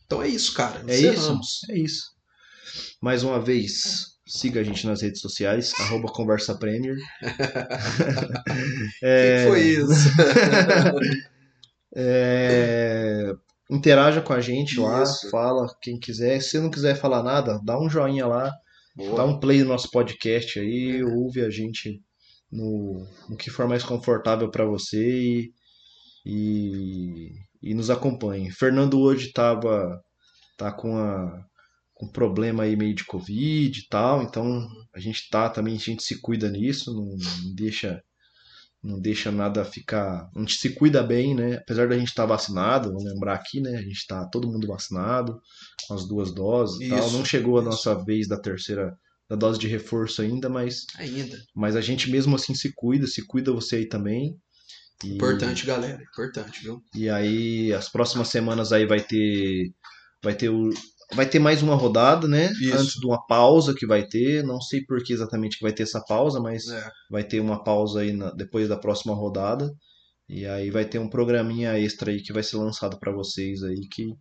Então é isso, cara. É isso? É isso. Mais uma vez, Siga a gente nas redes sociais, arroba Conversa Premier. é... que foi isso? é... Interaja com a gente lá, isso. fala quem quiser. Se não quiser falar nada, dá um joinha lá, Boa. dá um play no nosso podcast aí, ouve a gente no, no que for mais confortável para você e, e, e, nos acompanhe. Fernando hoje tava tá com a com problema aí meio de covid e tal, então a gente tá também a gente se cuida nisso, não, não deixa não deixa nada ficar. A gente se cuida bem, né? Apesar da gente estar tá vacinado, vou lembrar aqui, né? A gente está todo mundo vacinado, com as duas doses e tal. Não chegou a isso. nossa vez da terceira da dose de reforço ainda, mas. Ainda. Mas a gente mesmo assim se cuida, se cuida você aí também. E... Importante, galera. Importante, viu? E aí, as próximas semanas aí vai ter. Vai ter o, vai ter mais uma rodada, né? Isso. Antes de uma pausa que vai ter. Não sei por que exatamente que vai ter essa pausa, mas é. vai ter uma pausa aí na, depois da próxima rodada. E aí vai ter um programinha extra aí que vai ser lançado para vocês aí que,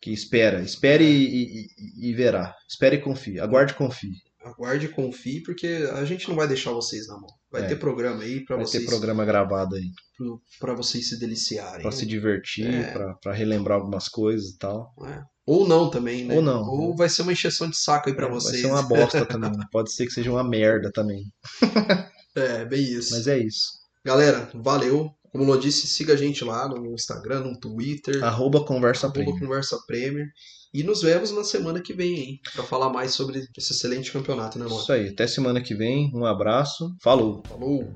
que espera. Espere e, e, e, verá. Espere e confie. Aguarde e confie. Aguarde e confie, porque a gente não vai deixar vocês na mão. Vai é. ter programa aí para vocês. Vai ter programa gravado aí. para vocês se deliciarem. Para se divertir, é. para relembrar algumas coisas e tal. É. Ou não também, né? Ou não. Ou vai ser uma encheção de saco aí pra vocês. Vai ser uma bosta também. Pode ser que seja uma merda também. é, bem isso. Mas é isso. Galera, valeu. Como eu disse, siga a gente lá no Instagram, no Twitter. Arroba Conversa arroba Premier. Conversa Premier. E nos vemos na semana que vem, hein? Pra falar mais sobre esse excelente campeonato, né, mano? Isso aí. Até semana que vem. Um abraço. Falou. Falou.